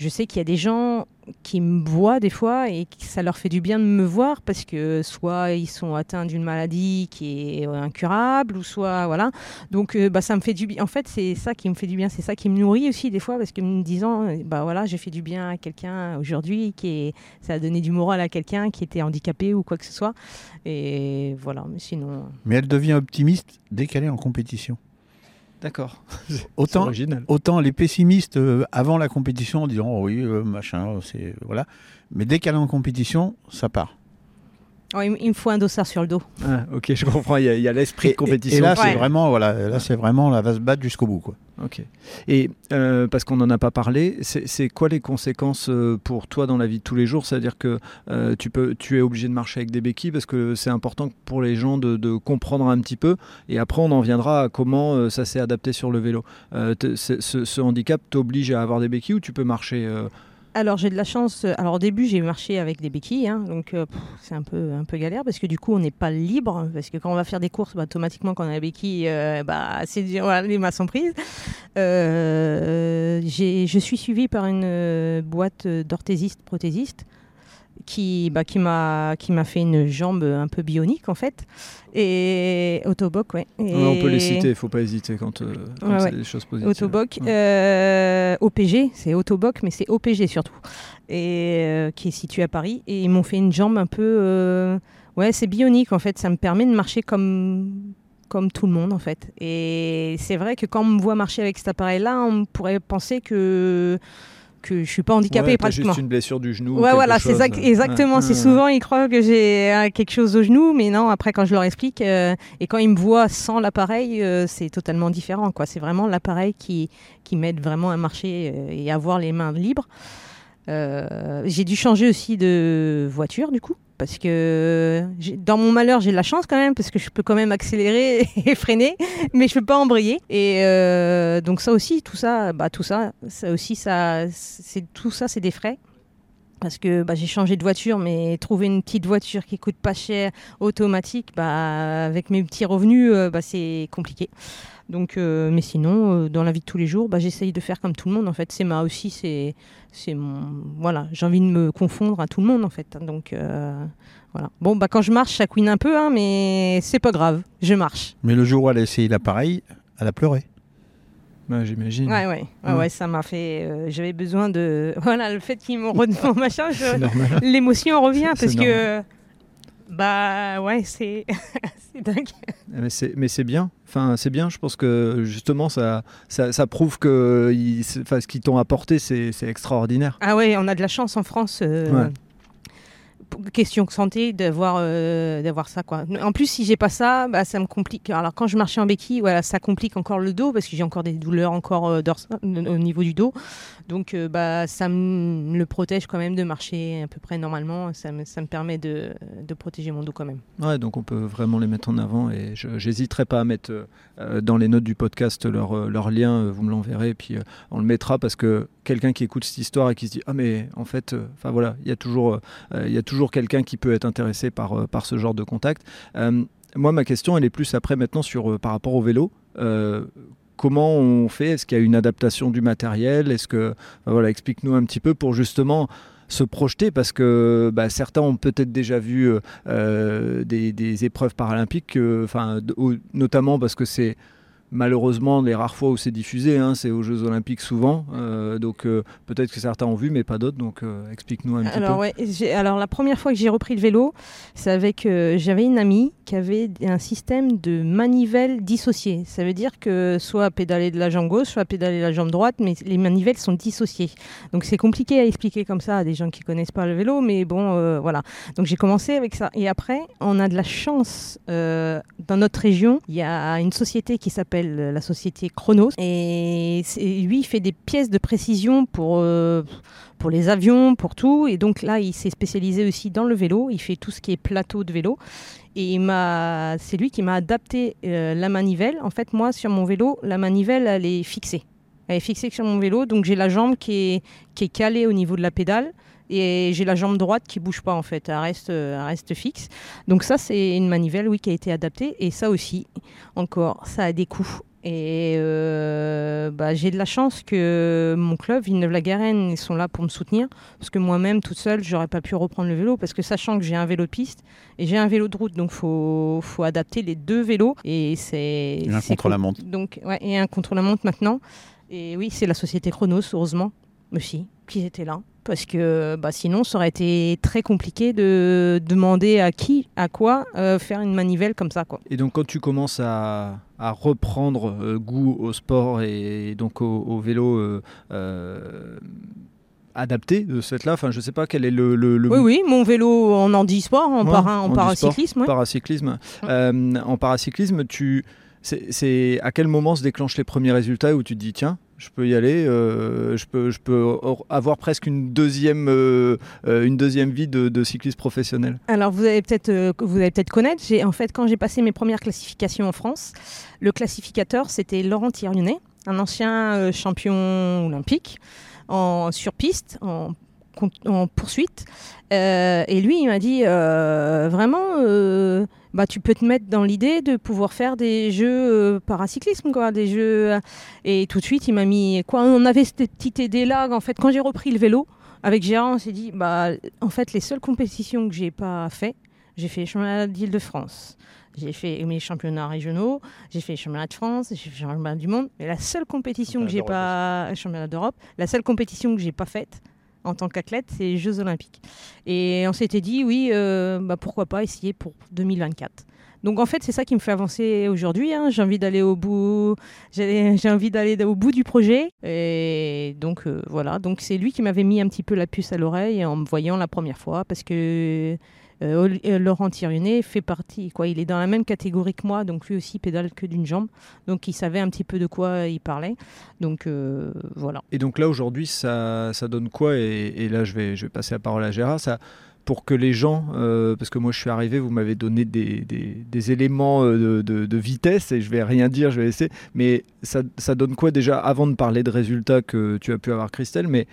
je sais qu'il y a des gens qui me voient des fois et que ça leur fait du bien de me voir parce que soit ils sont atteints d'une maladie qui est incurable ou soit voilà. Donc euh, bah ça me fait du bien. En fait c'est ça qui me fait du bien, c'est ça qui me nourrit aussi des fois parce que me disant euh, bah voilà j'ai fait du bien à quelqu'un aujourd'hui qui est, ça a donné du moral à quelqu'un qui était handicapé ou quoi que ce soit. Et voilà, mais sinon. Mais elle devient optimiste dès qu'elle est en compétition. D'accord. Autant, original. autant les pessimistes euh, avant la compétition diront oh oui euh, machin c'est voilà mais dès qu'elle est en compétition ça part Oh, il, me faut un dossard sur le dos. Ah, ok, je comprends. Il y a, l'esprit de compétition. et- et là Ouais. c'est vraiment voilà là c'est vraiment là va se battre jusqu'au bout quoi Ok. Et euh, parce qu'on n'en a pas parlé, c'est quoi les conséquences euh, pour toi dans la vie de tous les jours? C'est-à-dire que euh, tu, peux, tu es obligé de marcher avec des béquilles parce que c'est important pour les gens de, de comprendre un petit peu. Et après, on en viendra à comment euh, ça s'est adapté sur le vélo. Euh, ce, ce handicap t'oblige à avoir des béquilles ou tu peux marcher euh, Alors j'ai de la chance. euh, Alors au début j'ai marché avec des béquilles, hein, donc euh, c'est un peu un peu galère parce que du coup on n'est pas libre parce que quand on va faire des courses, bah, automatiquement quand on a la béquille, euh, bah c'est voilà, les mains sont prises. Je suis suivie par une boîte d'orthésiste prothésiste qui bah, qui m'a qui m'a fait une jambe un peu bionique en fait et Autoboc ouais. Et- ouais, On peut les citer, il faut pas hésiter quand, euh, quand Ouais, c'est ouais. des choses positives. Autoboc, Ouais. euh, OPG, c'est Autoboc, mais c'est OPG surtout, et euh, qui est situé à Paris. Et ils m'ont fait une jambe un peu, euh, ouais, c'est bionique en fait. Ça me permet de marcher comme comme tout le monde en fait. Et c'est vrai que quand on me voit marcher avec cet appareil-là, on pourrait penser que que je suis pas handicapée Ouais, pratiquement. juste une blessure du genou. ou Ouais, voilà, c'est exactement. Ouais, c'est souvent, ils croient que j'ai euh, quelque chose au genou, mais non, après, quand je leur explique, euh, et quand ils me voient sans l'appareil, euh, c'est totalement différent. quoi. C'est vraiment l'appareil qui, qui m'aide vraiment à marcher euh, et à avoir les mains libres. J'ai dû changer aussi de voiture, du coup, parce que dans mon malheur, j'ai de la chance quand même, parce que je peux quand même accélérer [LAUGHS] et freiner, mais je peux pas embrayer. Et euh, donc ça aussi, tout ça, bah tout ça, ça aussi, ça, c'est tout ça, c'est des frais parce que bah, j'ai changé de voiture, mais trouver une petite voiture qui coûte pas cher, automatique, bah, avec mes petits revenus, euh, bah, c'est compliqué. Donc, euh, mais sinon, euh, dans la vie de tous les jours, bah, j'essaye de faire comme tout le monde. En fait, c'est ma aussi, c'est, c'est mon, voilà, j'ai envie de me confondre à tout le monde en fait. Donc, voilà. Bon, bah quand je marche, ça couine un peu, hein, mais c'est pas grave, je marche. Mais le jour où elle a essayé l'appareil, elle a pleuré. Ouais, J'imagine. Ouais, ouais, ouais, Ouais. ça m'a fait. euh, J'avais besoin de. [LAUGHS] Voilà, le fait qu'ils m'ont redemandé [LAUGHS] machin, je- C'est normal. l'émotion revient parce que. Bah ouais, c'est [LAUGHS] c'est dingue. Mais c'est, mais c'est bien. Enfin, c'est bien. Je pense que justement, ça, ça, ça prouve que il- c'est- enfin, ce qu'ils t'ont apporté, c'est, c'est extraordinaire. Ah ouais, on a de la chance en France. euh, Ouais. Question santé d'avoir euh, d'avoir ça quoi. En plus si j'ai pas ça, bah, ça me complique. Alors quand je marchais en béquille, voilà, ça complique encore le dos parce que j'ai encore des douleurs encore euh, au niveau du dos. Donc euh, bah ça me le protège quand même de marcher à peu près normalement, ça me, ça me permet de, de protéger mon dos quand même. Ouais, donc on peut vraiment les mettre en avant et j'hésiterai pas à mettre euh, dans les notes du podcast leur, leur lien, vous me l'enverrez et puis on le mettra parce que quelqu'un qui écoute cette histoire et qui se dit ah mais en fait, enfin voilà, il y a toujours il y a toujours quelqu'un qui peut être intéressé par euh, par ce genre de contact. Euh, moi ma question elle est plus après maintenant sur euh, par rapport au vélo. Comment on fait? Est-ce qu'il y a une adaptation du matériel? Est-ce que voilà, explique-nous un petit peu pour justement se projeter parce que bah, certains ont peut-être déjà vu des, épreuves paralympiques, notamment parce que c'est malheureusement les rares fois où c'est diffusé, hein, c'est aux Jeux Olympiques souvent. euh, donc euh, peut-être que certains ont vu, mais pas d'autres. Donc euh, explique-nous un petit peu. ouais, alors la première fois que j'ai repris le vélo, c'est avec j'avais une amie qui avait un système de manivelle dissocié. Ça veut dire que soit pédaler de la jambe gauche, soit pédaler de la jambe droite, mais les manivelles sont dissociées. Donc c'est compliqué à expliquer comme ça à des gens qui connaissent pas le vélo, mais bon, voilà. Donc j'ai commencé avec ça. Et après, on a de la chance dans notre région. Il y a une société qui s'appelle euh, la société Chronos, et lui il fait des pièces de précision pour euh, pour les avions, pour tout. Et donc là, il s'est spécialisé aussi dans le vélo. Il fait tout ce qui est plateau de vélo. Et m'a, c'est lui qui m'a adapté euh, la manivelle. En fait, moi, sur mon vélo, la manivelle, elle est fixée. Elle est fixée sur mon vélo. Donc j'ai la jambe qui est, qui est calée au niveau de la pédale. Et j'ai la jambe droite qui bouge pas en fait, elle reste, elle reste fixe. Donc ça c'est une manivelle oui qui a été adaptée. Et ça aussi encore ça a des coûts. Et euh, bah, j'ai de la chance que mon club Villeneuve-la-Garenne ils sont là pour me soutenir. Parce que moi-même toute seule j'aurais pas pu reprendre le vélo. Parce que sachant que j'ai un vélo de piste et j'ai un vélo de route. Donc faut faut adapter les deux vélos. Et c'est Et un c'est contre la com- montre. donc ouais et un contre la montre maintenant. Et oui c'est la société Chronos heureusement aussi qui étaient là parce que bah, sinon ça aurait été très compliqué de demander à qui à quoi euh, faire une manivelle comme ça quoi Et donc quand tu commences à, à reprendre euh, goût au sport et donc au, au vélo euh, adapté de cette là, enfin je sais pas quel est le, le, le oui oui mon vélo en handisport en, Ouais, para, en paracyclisme ouais. paracyclisme. Euh, en paracyclisme, tu, c'est, c'est à quel moment se déclenchent les premiers résultats où tu te dis tiens, je peux y aller, euh, je peux, avoir presque une deuxième, euh, euh, une deuxième vie de, cycliste professionnel. Alors vous allez peut-être vous allez peut-être connaître. J'ai en fait quand j'ai passé mes premières classifications en France, le classificateur c'était Laurent Thierryunet, un ancien champion olympique en sur piste en poursuite. Euh, et lui il m'a dit euh, vraiment euh, bah tu peux te mettre dans l'idée de pouvoir faire des jeux paracyclisme quoi, des jeux et tout de suite il m'a mis quoi on avait cette petite idée là en fait quand j'ai repris le vélo avec Gérard, on s'est dit, bah, en fait, les seules compétitions que j'ai pas fait, j'ai fait les championnats d'Île-de-France, j'ai fait mes championnats régionaux, j'ai fait les championnats de France, j'ai fait les championnats du monde, mais la seule compétition que j'ai pas, championnat d'Europe, la seule compétition que j'ai pas faite en tant qu'athlète, c'est les Jeux Olympiques. Et on s'était dit, oui, euh, bah, pourquoi pas essayer pour 2024. Donc en fait, c'est ça qui me fait avancer aujourd'hui. hein. J'ai envie d'aller au bout, j'ai envie d'aller au bout du projet. Et donc euh, voilà, donc c'est lui qui m'avait mis un petit peu la puce à l'oreille en me voyant la première fois parce que Laurent Thierryunet fait partie, quoi. Il est dans la même catégorie que moi, donc lui aussi pédale que d'une jambe. Donc il savait un petit peu de quoi il parlait. Donc euh, voilà. Et donc là aujourd'hui, ça, ça donne quoi? Et, là, je vais, je vais passer la parole à Gérard. Ça, pour que les gens, euh, parce que moi je suis arrivé, vous m'avez donné des, des- éléments euh, de, de- vitesse et je vais rien dire, je vais laisser. Mais ça, ça donne quoi déjà avant de parler de résultats que tu as pu avoir, Christelle? Mais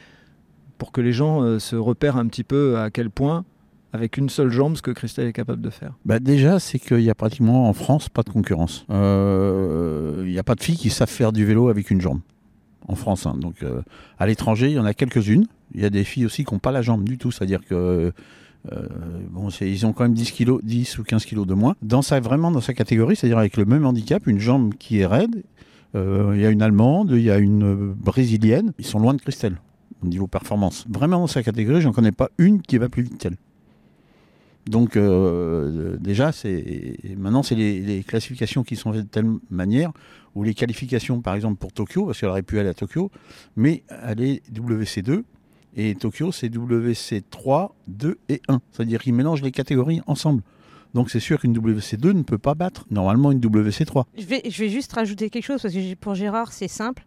pour que les gens euh, se repèrent un petit peu à quel point, avec une seule jambe, ce que Christelle est capable de faire bah Déjà, c'est qu'il y a pratiquement en France pas de concurrence. Euh, il n'y a pas de filles qui savent faire du vélo avec une jambe en France. Hein. Donc, euh, à l'étranger, il y en a quelques-unes. Il y a des filles aussi qui n'ont pas la jambe du tout, c'est-à-dire que bon, ils ont quand même 10, kilos, 10 ou 15 kilos de moins. Dans sa, vraiment dans sa catégorie, c'est-à-dire avec le même handicap, une jambe qui est raide, il y a une Allemande, il y a une Brésilienne, ils sont loin de Christelle au niveau performance. Vraiment dans sa catégorie, j'en connais pas une qui va plus vite qu'elle. Donc euh, déjà, c'est maintenant c'est les, classifications qui sont faites de telle manière, ou les qualifications par exemple pour Tokyo, parce qu'elle aurait pu aller à Tokyo, mais elle est WC2, et Tokyo c'est WC3, 2 et 1. C'est-à-dire qu'ils mélangent les catégories ensemble. Donc c'est sûr qu'une WC2 ne peut pas battre normalement une WC3. Je vais, je vais juste rajouter quelque chose, parce que pour Gérard c'est simple.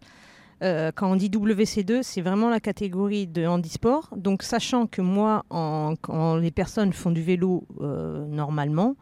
Euh, quand on dit WC2, c'est vraiment la catégorie de handisport. Donc, sachant que moi, quand les personnes font du vélo euh, normalement,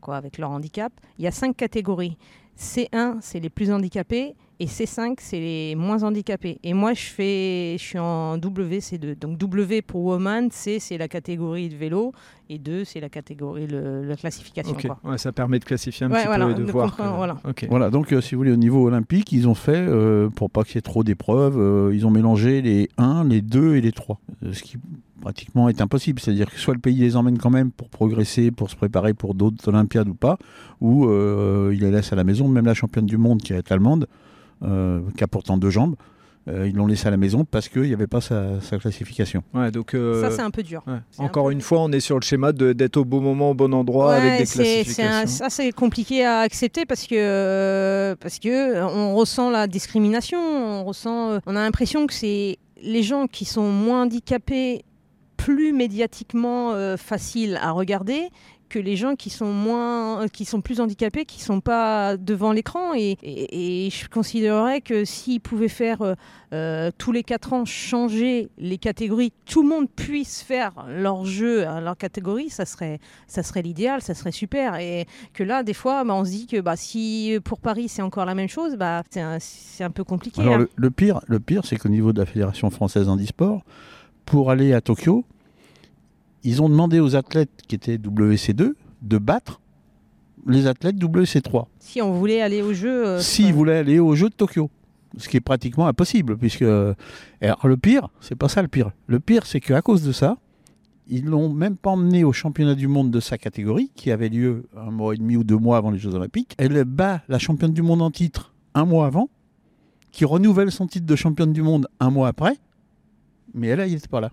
quoi, avec leur handicap, il y a cinq catégories. C1, c'est les plus handicapés, et C5, c'est les moins handicapés. Et moi, je, fais, je suis en WC2. Donc W pour woman, C, c'est la catégorie de vélo, et 2, c'est la catégorie, le, la classification. Ouais, ça permet de classifier un petit peu et de, voir. voilà. voilà. donc euh, si vous voulez, au niveau olympique, ils ont fait, euh, pour pas qu'il y ait trop d'épreuves, euh, ils ont mélangé les 1, les 2 et les 3. ce qui pratiquement est impossible. C'est-à-dire que soit le pays les emmène quand même pour progresser, pour se préparer pour d'autres Olympiades ou pas, ou il les laisse à la maison. Même la championne du monde qui est allemande, euh, qui a pourtant deux jambes. Euh, ils l'ont laissé à la maison parce qu'il n'y avait pas sa, classification. Ouais, donc, euh, ça, c'est un peu dur. Encore une fois, on est sur le schéma d'être au bon moment, au bon endroit avec des classifications. ça, c'est compliqué à accepter parce que, parce que on ressent la discrimination, on, ressent, on a l'impression que c'est les gens qui sont moins handicapés plus médiatiquement faciles à regarder que les gens qui sont moins, qui sont plus handicapés, qui sont pas devant l'écran. Et, je considérerais que s'ils pouvaient faire euh, euh, tous les quatre ans changer les catégories, tout le monde puisse faire leur jeu à leur catégorie, ça serait, ça serait l'idéal, ça serait super. Et que là, des fois, bah, on se dit que bah, si pour Paris c'est encore la même chose, bah, c'est un, un, peu compliqué. Alors hein. le, pire, le pire, c'est qu'au niveau de la fédération française handisport, pour aller à Tokyo, ils ont demandé aux athlètes qui étaient WC2 de battre les athlètes WC3. Si on voulait aller au jeu. Euh, S'ils voulaient aller au jeu de Tokyo. Ce qui est pratiquement impossible, puisque. Alors, le pire, c'est pas ça le pire. Le pire, c'est qu'à cause de ça, ils l'ont même pas emmené au championnat du monde de sa catégorie, qui avait lieu un mois et demi ou deux mois avant les Jeux Olympiques. Elle bat la championne du monde en titre un mois avant, qui renouvelle son titre de championne du monde un mois après, mais elle, elle n'était pas là.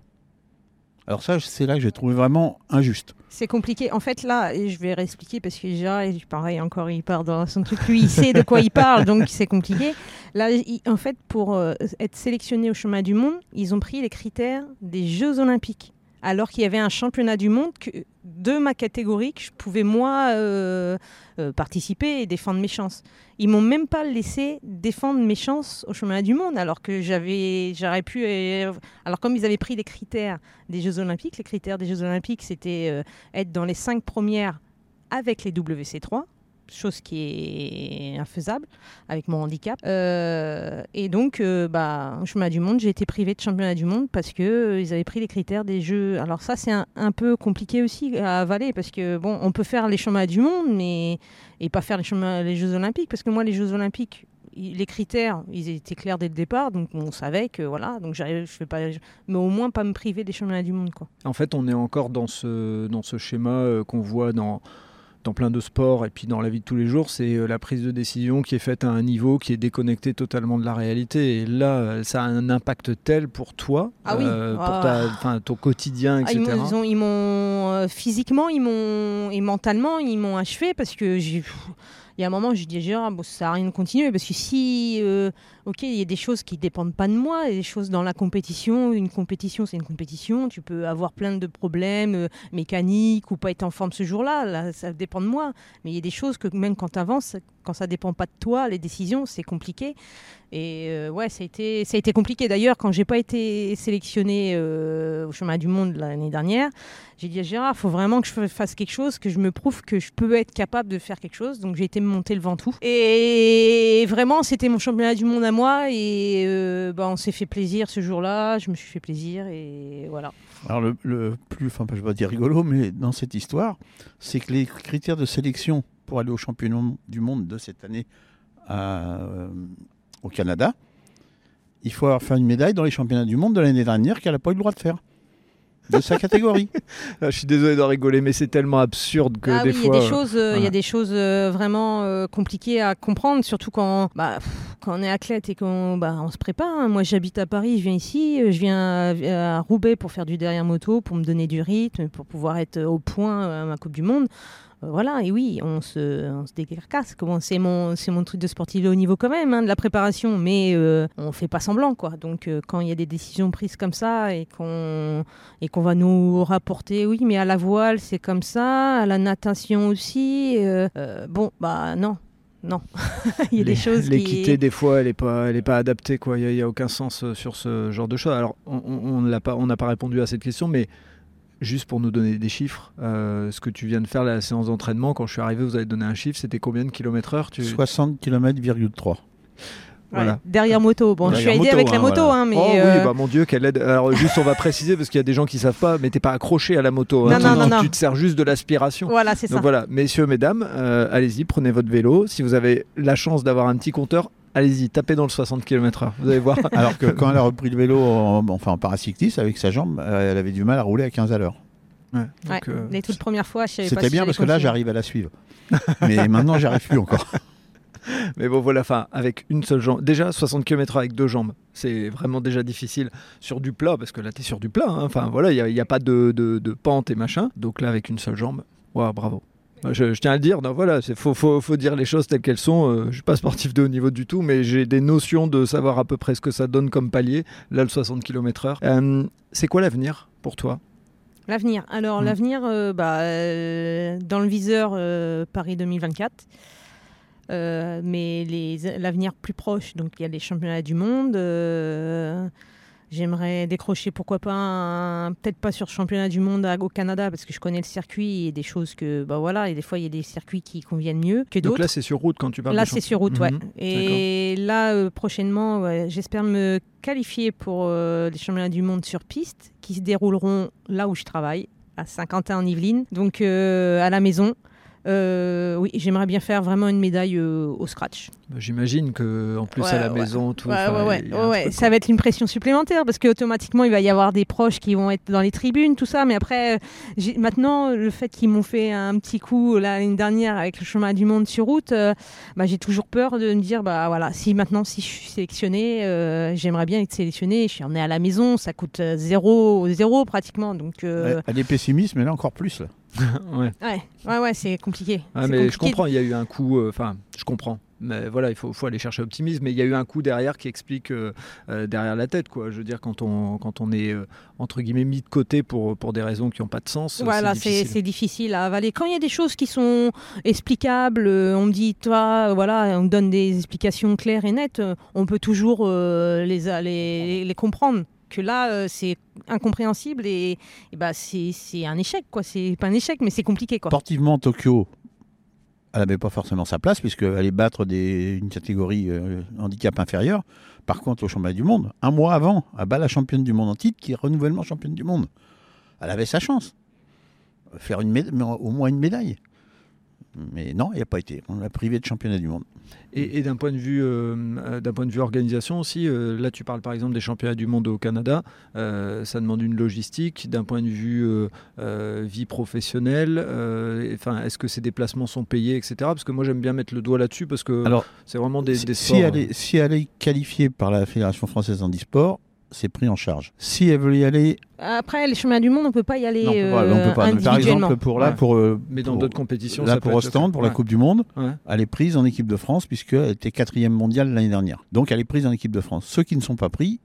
Alors ça, c'est là que j'ai trouvé vraiment injuste. C'est compliqué. En fait, là, et je vais réexpliquer parce que déjà, pareil, encore, il part dans son truc. Lui, il sait de quoi il parle, [LAUGHS] donc c'est compliqué. Là, en fait, pour euh, être sélectionné au chemin du monde, ils ont pris les critères des Jeux Olympiques alors qu'il y avait un championnat du monde de ma catégorie que je pouvais moi euh, euh, participer et défendre mes chances. Ils m'ont même pas laissé défendre mes chances au championnat du monde alors que j'avais j'aurais pu euh, alors comme ils avaient pris les critères des Jeux olympiques, les critères des Jeux olympiques c'était être dans les cinq premières avec les WC3 chose qui est infaisable avec mon handicap. Euh, et donc, euh, bah, chemin du monde, j'ai été privée de championnat du monde parce que euh, ils avaient pris les critères des jeux. Alors ça, c'est un, peu compliqué aussi à avaler parce que bon, on peut faire les championnats du monde, mais et pas faire les, les Jeux olympiques parce que moi, les Jeux olympiques, les critères, ils étaient clairs dès le départ, donc on savait que voilà, donc je fais pas, mais au moins pas me priver des championnats du monde, quoi. En fait, on est encore dans ce dans ce schéma euh, qu'on voit dans dans plein de sports et puis dans la vie de tous les jours, c'est euh, la prise de décision qui est faite à un niveau qui est déconnecté totalement de la réalité. Et là, euh, ça a un impact tel pour toi, ah euh, pour ta, ton quotidien, etc. Ah, ils m'ont physiquement, ils m'ont et mentalement, ils m'ont achevé parce que j'ai il y a un moment, je dis Gérard, bon, ça n'a rien de continuer parce que si, euh, ok, il y a des choses qui dépendent pas de moi, des choses dans la compétition. Une compétition, c'est une compétition. Tu peux avoir plein de problèmes euh, mécaniques ou pas être en forme ce jour-là. Là, ça dépend de moi. Mais il y a des choses que même quand tu avances, quand ça dépend pas de toi, les décisions, c'est compliqué. Et euh, ouais, ça a été, ça a été compliqué. D'ailleurs, quand j'ai pas été sélectionnée euh, au chemin du monde l'année dernière, j'ai dit à Gérard, il faut vraiment que je fasse quelque chose, que je me prouve que je peux être capable de faire quelque chose. Donc j'ai été monter le Ventoux. Et vraiment, c'était mon championnat du monde à moi. Et euh, bah, on s'est fait plaisir ce jour-là. Je me suis fait plaisir et voilà. Alors le, le plus, enfin je vais pas dire rigolo, mais dans cette histoire, c'est que les critères de sélection pour aller au championnat du monde de cette année à, euh, au Canada, il faut avoir fait une médaille dans les championnats du monde de l'année dernière qu'elle n'a pas eu le droit de faire. De sa catégorie. [LAUGHS] Ah, je suis désolé de rigoler, mais c'est tellement absurde que ah des oui, fois. il y a des choses, euh, il y voilà. a des choses euh, vraiment euh, compliquées à comprendre, surtout quand, bah, pff, quand on est athlète et qu'on bah, on se prépare. hein. Moi, j'habite à Paris, je viens ici, euh, je viens à, à Roubaix pour faire du derrière moto, pour me donner du rythme, pour pouvoir être au point à ma Coupe du Monde. Euh, Voilà, et oui, on se, on se décarcasse. C'est mon, mon truc de sportif de haut niveau quand même, hein, de la préparation, mais euh, on fait pas semblant, quoi. Donc, euh, quand il y a des décisions prises comme ça et qu'on qu'on va nous rapporter, oui, mais à la voile c'est comme ça, à la natation aussi. euh, euh, bon, bah non, non, [LAUGHS] il y a des choses L'équité, qui. des fois, elle n'est pas, elle est pas adaptée. quoi. Il n'y a, aucun sens euh, sur ce genre de choses. Alors, on- on on l'a pas- on n'a pas répondu à cette question, mais juste pour nous donner des chiffres, euh, ce que tu viens de faire, la séance d'entraînement, quand je suis arrivé, vous avez donné un chiffre, c'était combien de kilomètres heure tu... 60 km,3. Voilà. Ouais, derrière moto. Bon, je suis aidée moto, avec la hein, moto, voilà. hein, mais. oh euh, oui, bah mon Dieu, quelle aide. Alors [LAUGHS] juste, on va préciser parce qu'il y a des gens qui savent pas, mais t'es pas accroché à la moto. hein. Non, non, Tu- non, tu, non. tu te sers juste de l'aspiration. Voilà, c'est ça. Donc voilà, messieurs, mesdames, euh, allez-y, prenez votre vélo. Si vous avez la chance d'avoir un petit compteur, allez-y, tapez dans le 60 km/h. Vous allez voir. [LAUGHS] Alors que quand elle a repris le vélo, en, enfin en paracycliste, avec sa jambe, euh, elle avait du mal à rouler à 15 à l'heure. Ouais, Ouais, donc, euh, les toutes premières fois, je savais pas C'était bien parce que là, j'arrive à la suivre. Mais maintenant, j'arrive plus encore. [LAUGHS] [LAUGHS] Mais bon, voilà, enfin, avec une seule jambe. Déjà, 60 km avec deux jambes, c'est vraiment déjà difficile sur du plat, parce que là, tu es sur du plat. hein. Enfin, voilà, il n'y a, il y a pas de, de- de pente et machin. Donc là, avec une seule jambe, waouh, bravo. Je, je tiens à le dire, non, voilà, il faut, faut, faut dire les choses telles qu'elles sont. Euh, je suis pas sportif de haut niveau du tout, mais j'ai des notions de savoir à peu près ce que ça donne comme palier. Là, le 60 km/h. Euh, c'est quoi l'avenir pour toi? L'avenir. Alors, Mm. l'avenir, euh, bah, dans le viseur Paris 2024. Euh, mais l'avenir plus proche, donc il y a les championnats du monde. euh, J'aimerais décrocher, pourquoi pas, peut-être pas sur championnat du monde à- au Canada, parce que je connais le circuit et des choses que, bah voilà, et des fois il y a des circuits qui conviennent mieux que Donc d'autres. là, c'est sur route quand tu parles Là, c'est sur route, ouais. Mhm. Et là, euh, prochainement, ouais, j'espère me qualifier pour les championnats du monde sur piste qui se dérouleront là où je travaille, à Saint-Quentin en Yvelines, donc à la maison. Euh, oui, j'aimerais bien faire vraiment une médaille euh, au scratch. Bah, J'imagine que en plus Ouais, à la ouais. maison, tout. Ouais, ouais, ça va être une pression supplémentaire parce qu'automatiquement il va y avoir des proches qui vont être dans les tribunes, tout ça. Mais après, maintenant, le fait qu'ils m'ont fait un petit coup là, l'année dernière avec le chemin du monde sur route, euh, bah, j'ai toujours peur de me dire bah voilà, si maintenant si je suis sélectionnée, euh, j'aimerais bien être sélectionnée. Je suis emmenée à la maison, ça coûte zéro, zéro pratiquement. Donc euh, Elle, elle est pessimiste, mais là encore plus. Là. [LAUGHS] Ouais. ouais, ouais, ouais, c'est compliqué. Ouais, C'est mais je comprends, il y a eu un coup. euh, Enfin, je comprends. Mais voilà, il faut, faut aller chercher l'optimisme. Mais il y a eu un coup derrière qui explique euh, euh, derrière la tête, quoi. Je veux dire, quand on, quand on est entre guillemets mis de côté pour, pour des raisons qui n'ont pas de sens, Voilà, c'est difficile. à avaler. Quand il y a des choses qui sont explicables, on me dit, toi, voilà, on me donne des explications claires et nettes, on peut toujours les, les, les comprendre. Que là, euh, c'est incompréhensible et, bah, c'est un échec, quoi. C'est pas un échec, mais c'est compliqué, quoi. Sportivement, Tokyo, elle n'avait pas forcément sa place, puisqu'elle allait battre des, une catégorie euh, handicap inférieur. Par contre, au championnat du monde, un mois avant, elle bat la championne du monde en titre, qui est renouvellement championne du monde. Elle avait sa chance. Faire une méda- mais au moins une médaille. Mais non, il n'y a pas été. On l'a privé de championnat du monde. Et, et d'un point de vue, euh, point de vue organisation aussi, euh, là tu parles par exemple des championnats du monde au Canada, euh, ça demande une logistique. D'un point de vue euh, vie professionnelle, enfin, est-ce que ces déplacements sont payés, etc. Parce que moi j'aime bien mettre le doigt là-dessus parce que c'est vraiment des, si, des si sports. elle est, si elle est qualifiée par la Fédération française handisport, c'est pris en charge. Si elle veut y aller, Après, les chemins du monde, on peut pas y aller non, on peut pas, euh, on peut pas. Par exemple, pour là, Ouais. pour, euh, mais dans pour- d'autres compétitions, là ça pour Ostende, pour la Coupe du Monde, Ouais. elle est prise en équipe de France puisqu'elle était quatrième mondiale l'année dernière. Donc elle est prise en équipe de France. Ceux qui ne sont pas pris,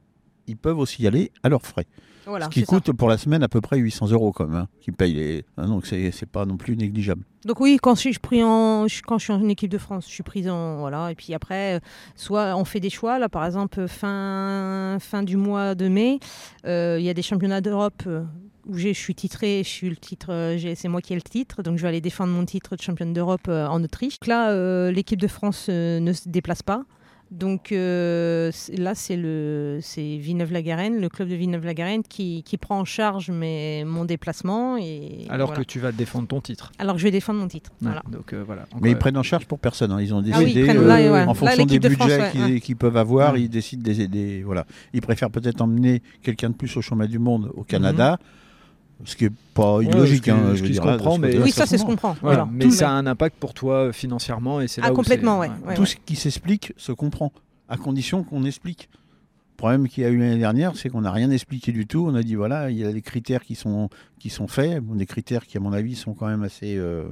ils peuvent aussi y aller à leurs frais. Voilà, Ce qui ça. coûte pour la semaine à peu près 800 euros quand même, hein, qui payent les... hein, donc c'est pas non plus négligeable. Donc oui, quand je suis pris en, quand je suis en équipe de France, je suis prise en voilà. Et puis après, euh, soit on fait des choix. Là, par exemple, fin fin du mois de mai, euh, il y a des championnats d'Europe euh, où je suis titrée. Je suis le titre, c'est moi qui ai le titre. Donc je vais aller défendre mon titre de championne d'Europe en Autriche. Là, euh, l'équipe de France euh, ne se déplace pas. Donc euh, c'est- là, c'est le, c'est Villeneuve-la-Garenne, le club de Villeneuve-la-Garenne qui, qui prend en charge mes, mon déplacement et Alors voilà. que tu vas défendre ton titre. alors que je vais défendre mon titre. Ouais, Voilà. Donc euh, voilà. Encore- Mais ils prennent en charge pour personne. hein. Ils ont Ah oui, décidé, ils prennent- euh, là, ouais. en Là, fonction des de budgets ouais, qu'ils ouais. peuvent avoir, Ouais. ils décident des, des- voilà. Ils préfèrent peut-être emmener quelqu'un de plus au championnat du monde au Canada, ce qui est pas Ouais, illogique. ce qui- hein, je veux se dire, comprend, mais- Oui, ça, c'est ce se qu'on comprend. Voilà, Voilà. mais Tout ça le- a un impact pour toi financièrement et c'est là Ah, où complètement, ouais, ouais. Tout ce qui s'explique se comprend, à condition qu'on explique. Le problème qu'il y a eu l'année dernière, c'est qu'on n'a rien expliqué du tout. On a dit voilà, il y a des critères qui sont, qui sont faits, Bon, des critères qui, à mon avis, sont quand même assez euh,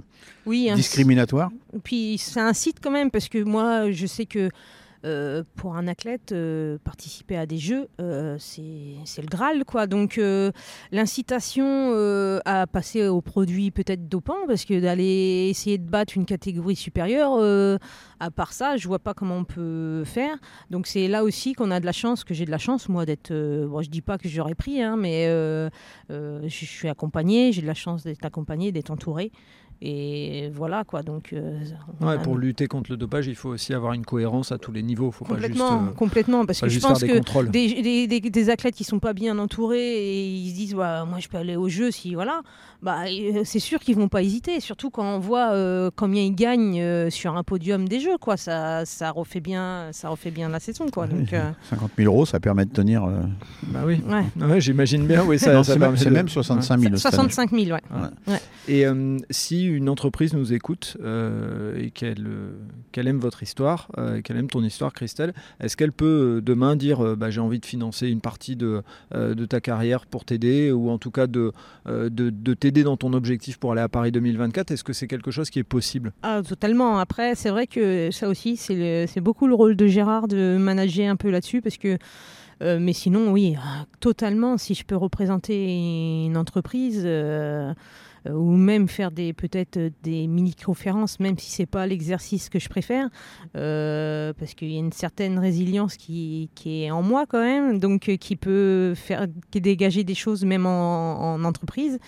Oui, un- discriminatoires. Puis c'est un site quand même, parce que moi, je sais que euh, pour un athlète, euh, participer à des jeux, euh, c'est le Graal, quoi. Donc l'incitation à passer aux produits peut-être dopants, parce que d'aller essayer de battre une catégorie supérieure, à part ça, je vois pas comment on peut faire. Donc c'est là aussi qu'on a de la chance, que j'ai de la chance, moi, d'être. bon, je dis pas que j'aurais pris, hein, mais je suis accompagnée, j'ai de la chance d'être accompagnée, d'être entourée. Et voilà quoi, donc euh, on Ouais, a- pour lutter contre le dopage, il faut aussi avoir une cohérence à tous les niveaux. Faut complètement, pas juste, euh, complètement, parce que je pense des que des, des- des- des athlètes qui sont pas bien entourés et ils se disent ouais, moi je peux aller au jeu si voilà, bah euh, c'est sûr qu'ils vont pas hésiter, surtout quand on voit euh, combien ils gagnent euh, sur un podium des jeux quoi, ça ça refait bien, ça refait bien la saison quoi. Donc euh, 50 000 euros, ça permet de tenir. euh, Bah oui. ouais. Ouais, j'imagine bien. Oui, ça, c'est même, de- même 65 000. cette année. 65 000 ouais. Et euh, si une entreprise nous écoute euh, et qu'elle euh, qu'elle aime votre histoire, euh, qu'elle aime ton histoire, Christelle, est-ce qu'elle peut demain dire bah, j'ai envie de financer une partie de, ta carrière pour t'aider ou en tout cas de, de, de t'aider dans ton objectif pour aller à Paris 2024 Est-ce que c'est quelque chose qui est possible? Ah, totalement. Après, c'est vrai que ça aussi, c'est beaucoup le rôle de Gérard de manager un peu là-dessus parce que. mais sinon, oui, totalement. Si je peux représenter une entreprise ou même faire des peut-être des mini-conférences, même si c'est pas l'exercice que je préfère, euh, parce qu'il y a une certaine résilience qui, qui est en moi quand même, donc euh, qui peut faire qui dégager des choses même en, en entreprise.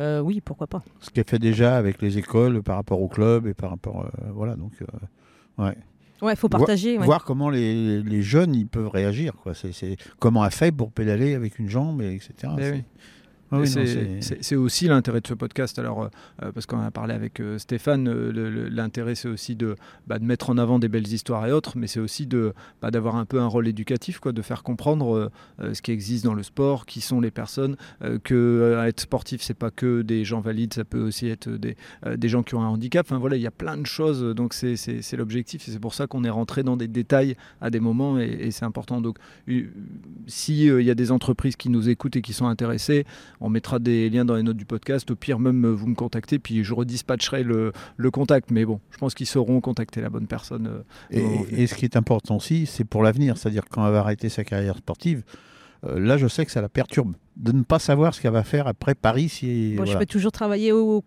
Euh, oui, pourquoi pas. Ce qu'elle fait déjà avec les écoles par rapport au club et par rapport. euh, voilà, donc. euh, ouais. Ouais, il faut partager. ouais. Voir comment les, les jeunes ils peuvent réagir. Quoi. C'est, c'est comment elle fait pour pédaler avec une jambe, et etc. Ah oui, c'est- aussi l'intérêt de ce podcast. Alors, euh, euh, parce qu'on a parlé avec euh, Stéphane, euh, l'intérêt c'est aussi de, bah, de mettre en avant des belles histoires et autres, mais c'est aussi de bah, d'avoir un peu un rôle éducatif, quoi, de faire comprendre ce qui existe dans le sport, qui sont les personnes, que être sportif c'est pas que des gens valides, ça peut aussi être des, des gens qui ont un handicap. Enfin voilà, il y a plein de choses. Donc c'est l'objectif et c'est pour ça qu'on est rentré dans des détails à des moments et, et c'est important. Donc euh, si il y a des entreprises qui nous écoutent et qui sont intéressées, on mettra des liens dans les notes du podcast. Au pire, même euh, vous me contactez, puis je redispatcherai le, le contact. Mais bon, je pense qu'ils sauront contacter la bonne personne. euh, Et, et ce qui est important aussi, c'est pour l'avenir. C'est-à-dire quand elle va arrêter sa carrière sportive, euh, là, je sais que ça la perturbe de ne pas savoir ce qu'elle va faire après Paris. Si, Bon, Je peux toujours travailler au,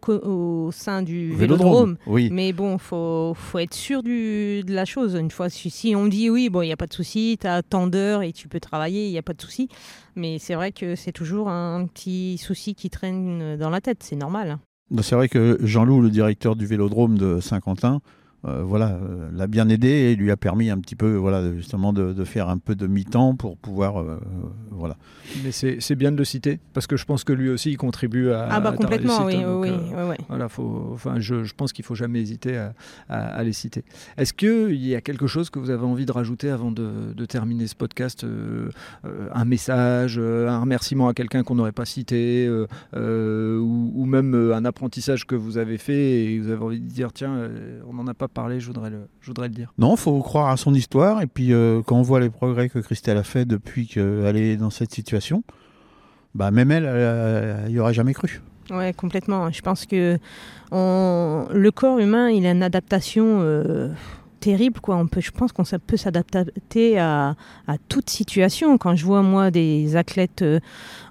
sein du Vélodrome, vélodrome. Oui. Mais bon, faut, faut être sûr du, de la chose. Une fois, si, si on dit oui, bon, il n'y a pas de souci, tu as tant d'heures et tu peux travailler, il n'y a pas de souci. Mais c'est vrai que c'est toujours un petit souci qui traîne dans la tête, c'est normal. Donc, C'est vrai que Jean-Loup, le directeur du Vélodrome de Saint-Quentin, euh, voilà, euh, l'a bien aidé et lui a permis un petit peu, voilà, de- justement, de, de faire un peu de mi-temps pour pouvoir, euh, voilà. Mais c'est c'est bien de le citer, parce que je pense que lui aussi, il contribue à. Ah, bah à ta complètement, oui, hein, oui, donc, oui, euh, ouais. Voilà, faut, enfin, je, je pense qu'il faut jamais hésiter à, à- à les citer. Est-ce qu'il y a quelque chose que vous avez envie de rajouter avant de, de terminer ce podcast euh, euh, Un message, un remerciement à quelqu'un qu'on n'aurait pas cité, euh, euh, ou, ou même un apprentissage que vous avez fait et vous avez envie de dire tiens, on n'en a pas parlé, je voudrais le, je voudrais le dire. Non, faut croire à son histoire et puis euh, quand on voit les progrès que Christelle a fait depuis qu'elle est dans cette situation, bah même elle, elle n'y aurait jamais cru. Ouais, complètement. Je pense que on- le corps humain, il a une adaptation euh, terrible. Quoi. On peut, je pense qu'on peut s'adapter à, à, toute situation. Quand je vois, moi, des athlètes euh,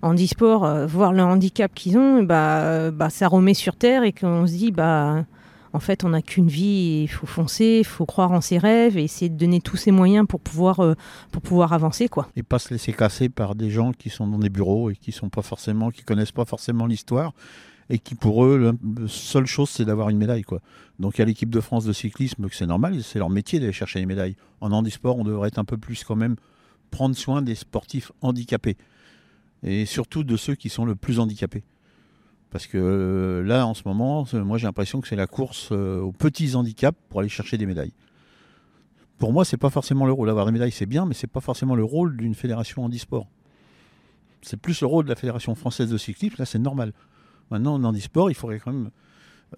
en e-sport euh, voir le handicap qu'ils ont, bah, bah, ça remet sur terre et qu'on se dit, bah, en fait, on n'a qu'une vie, il faut foncer, il faut croire en ses rêves et essayer de donner tous ses moyens pour pouvoir, euh, pour pouvoir avancer. Quoi. Et pas se laisser casser par des gens qui sont dans des bureaux et qui sont connaissent pas forcément l'histoire et qui pour eux, la seule chose, c'est d'avoir une médaille. Quoi. Donc il y a l'équipe de France de cyclisme, c'est normal, c'est leur métier d'aller chercher les médailles. En handisport, on devrait être un peu plus quand même prendre soin des sportifs handicapés. Et surtout de ceux qui sont le plus handicapés. Parce que euh, là, en ce moment, moi j'ai l'impression que c'est la course euh, aux petits handicaps pour aller chercher des médailles. Pour moi, c'est pas forcément le rôle. Avoir des médailles, c'est bien, mais c'est pas forcément le rôle d'une fédération handisport. C'est plus le rôle de la Fédération française de cyclisme, là c'est normal. Maintenant, en handisport, il faudrait quand même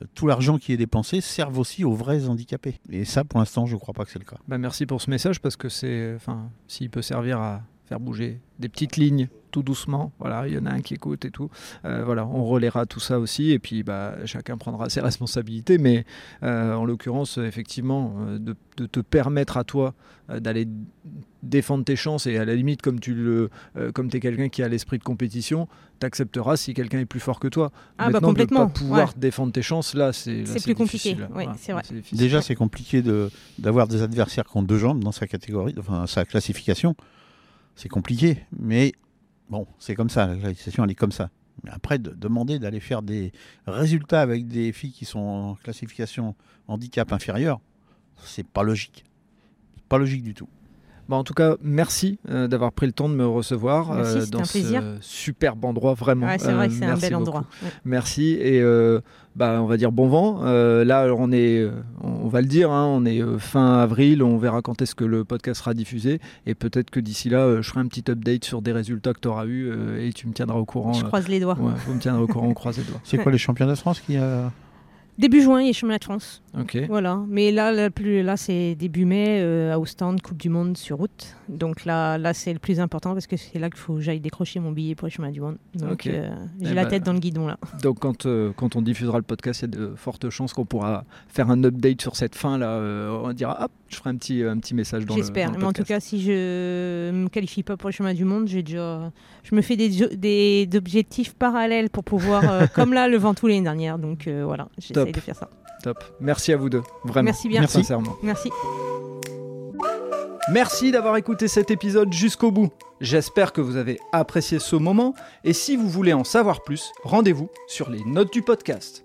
euh, tout l'argent qui est dépensé serve aussi aux vrais handicapés. Et ça, pour l'instant, je ne crois pas que c'est le cas. Bah merci pour ce message parce que c'est, enfin, s'il peut servir à faire bouger des petites lignes tout doucement. Voilà, il y en a un qui écoute et tout. Euh, voilà, on relaiera tout ça aussi et puis bah, chacun prendra ses responsabilités. Mais euh, en l'occurrence, effectivement, euh, de, de, te permettre à toi d'aller défendre tes chances et à la limite, comme tu le, comme es quelqu'un qui a l'esprit de compétition, t'accepteras si quelqu'un est plus fort que toi. Ah bah complètement. De pas pouvoir défendre tes chances, là, c'est c'est plus compliqué. Oui, c'est vrai. Déjà, c'est compliqué de d'avoir des adversaires qui ont deux jambes dans sa catégorie, enfin sa classification c'est compliqué, mais bon, c'est comme ça, la classification, elle est comme ça. Mais après, de demander d'aller faire des résultats avec des filles qui sont en classification handicap inférieur, c'est pas logique. Pas logique du tout. Bon, en tout cas, merci euh, d'avoir pris le temps de me recevoir euh, dans ce superbe endroit, vraiment. c'est vrai que c'est un bel endroit. Merci et euh, bah, on va dire bon vent. là, on est, on va le dire, hein, on est fin avril. On verra quand est-ce que le podcast sera diffusé et peut-être que d'ici là, je ferai un petit update sur des résultats que tu auras eu et tu me tiendras au courant. Je croise les doigts. Ouais, vous me tiendrez au courant, on croise les doigts. C'est quoi les championnats de France qui a Début juin, il y a Chemin de France. Voilà. Mais là, plus, là c'est début mai, euh, à Ostende, Coupe du Monde sur route. Donc là, là c'est le plus important parce que c'est là qu'il faut que j'aille décrocher mon billet pour le Chemin du Monde. Donc euh, j'ai eh la ben, tête dans le guidon là. Donc quand, euh, quand on diffusera le podcast, il y a de fortes chances qu'on pourra faire un update sur cette fin là. on dira hop, je ferai un petit, un petit message dans le J'espère. Mais en tout cas, si je me qualifie pas pour le Chemin du Monde, j'ai déjà, je me fais des, des, objectifs parallèles pour pouvoir, [LAUGHS] comme là, le Ventoux l'année dernière. Donc voilà, j'essaie de faire ça. Top. Merci à vous deux. Vraiment. Merci bien. Merci. Sincèrement. Merci. Merci d'avoir écouté cet épisode jusqu'au bout. J'espère que vous avez apprécié ce moment et si vous voulez en savoir plus, rendez-vous sur les notes du podcast.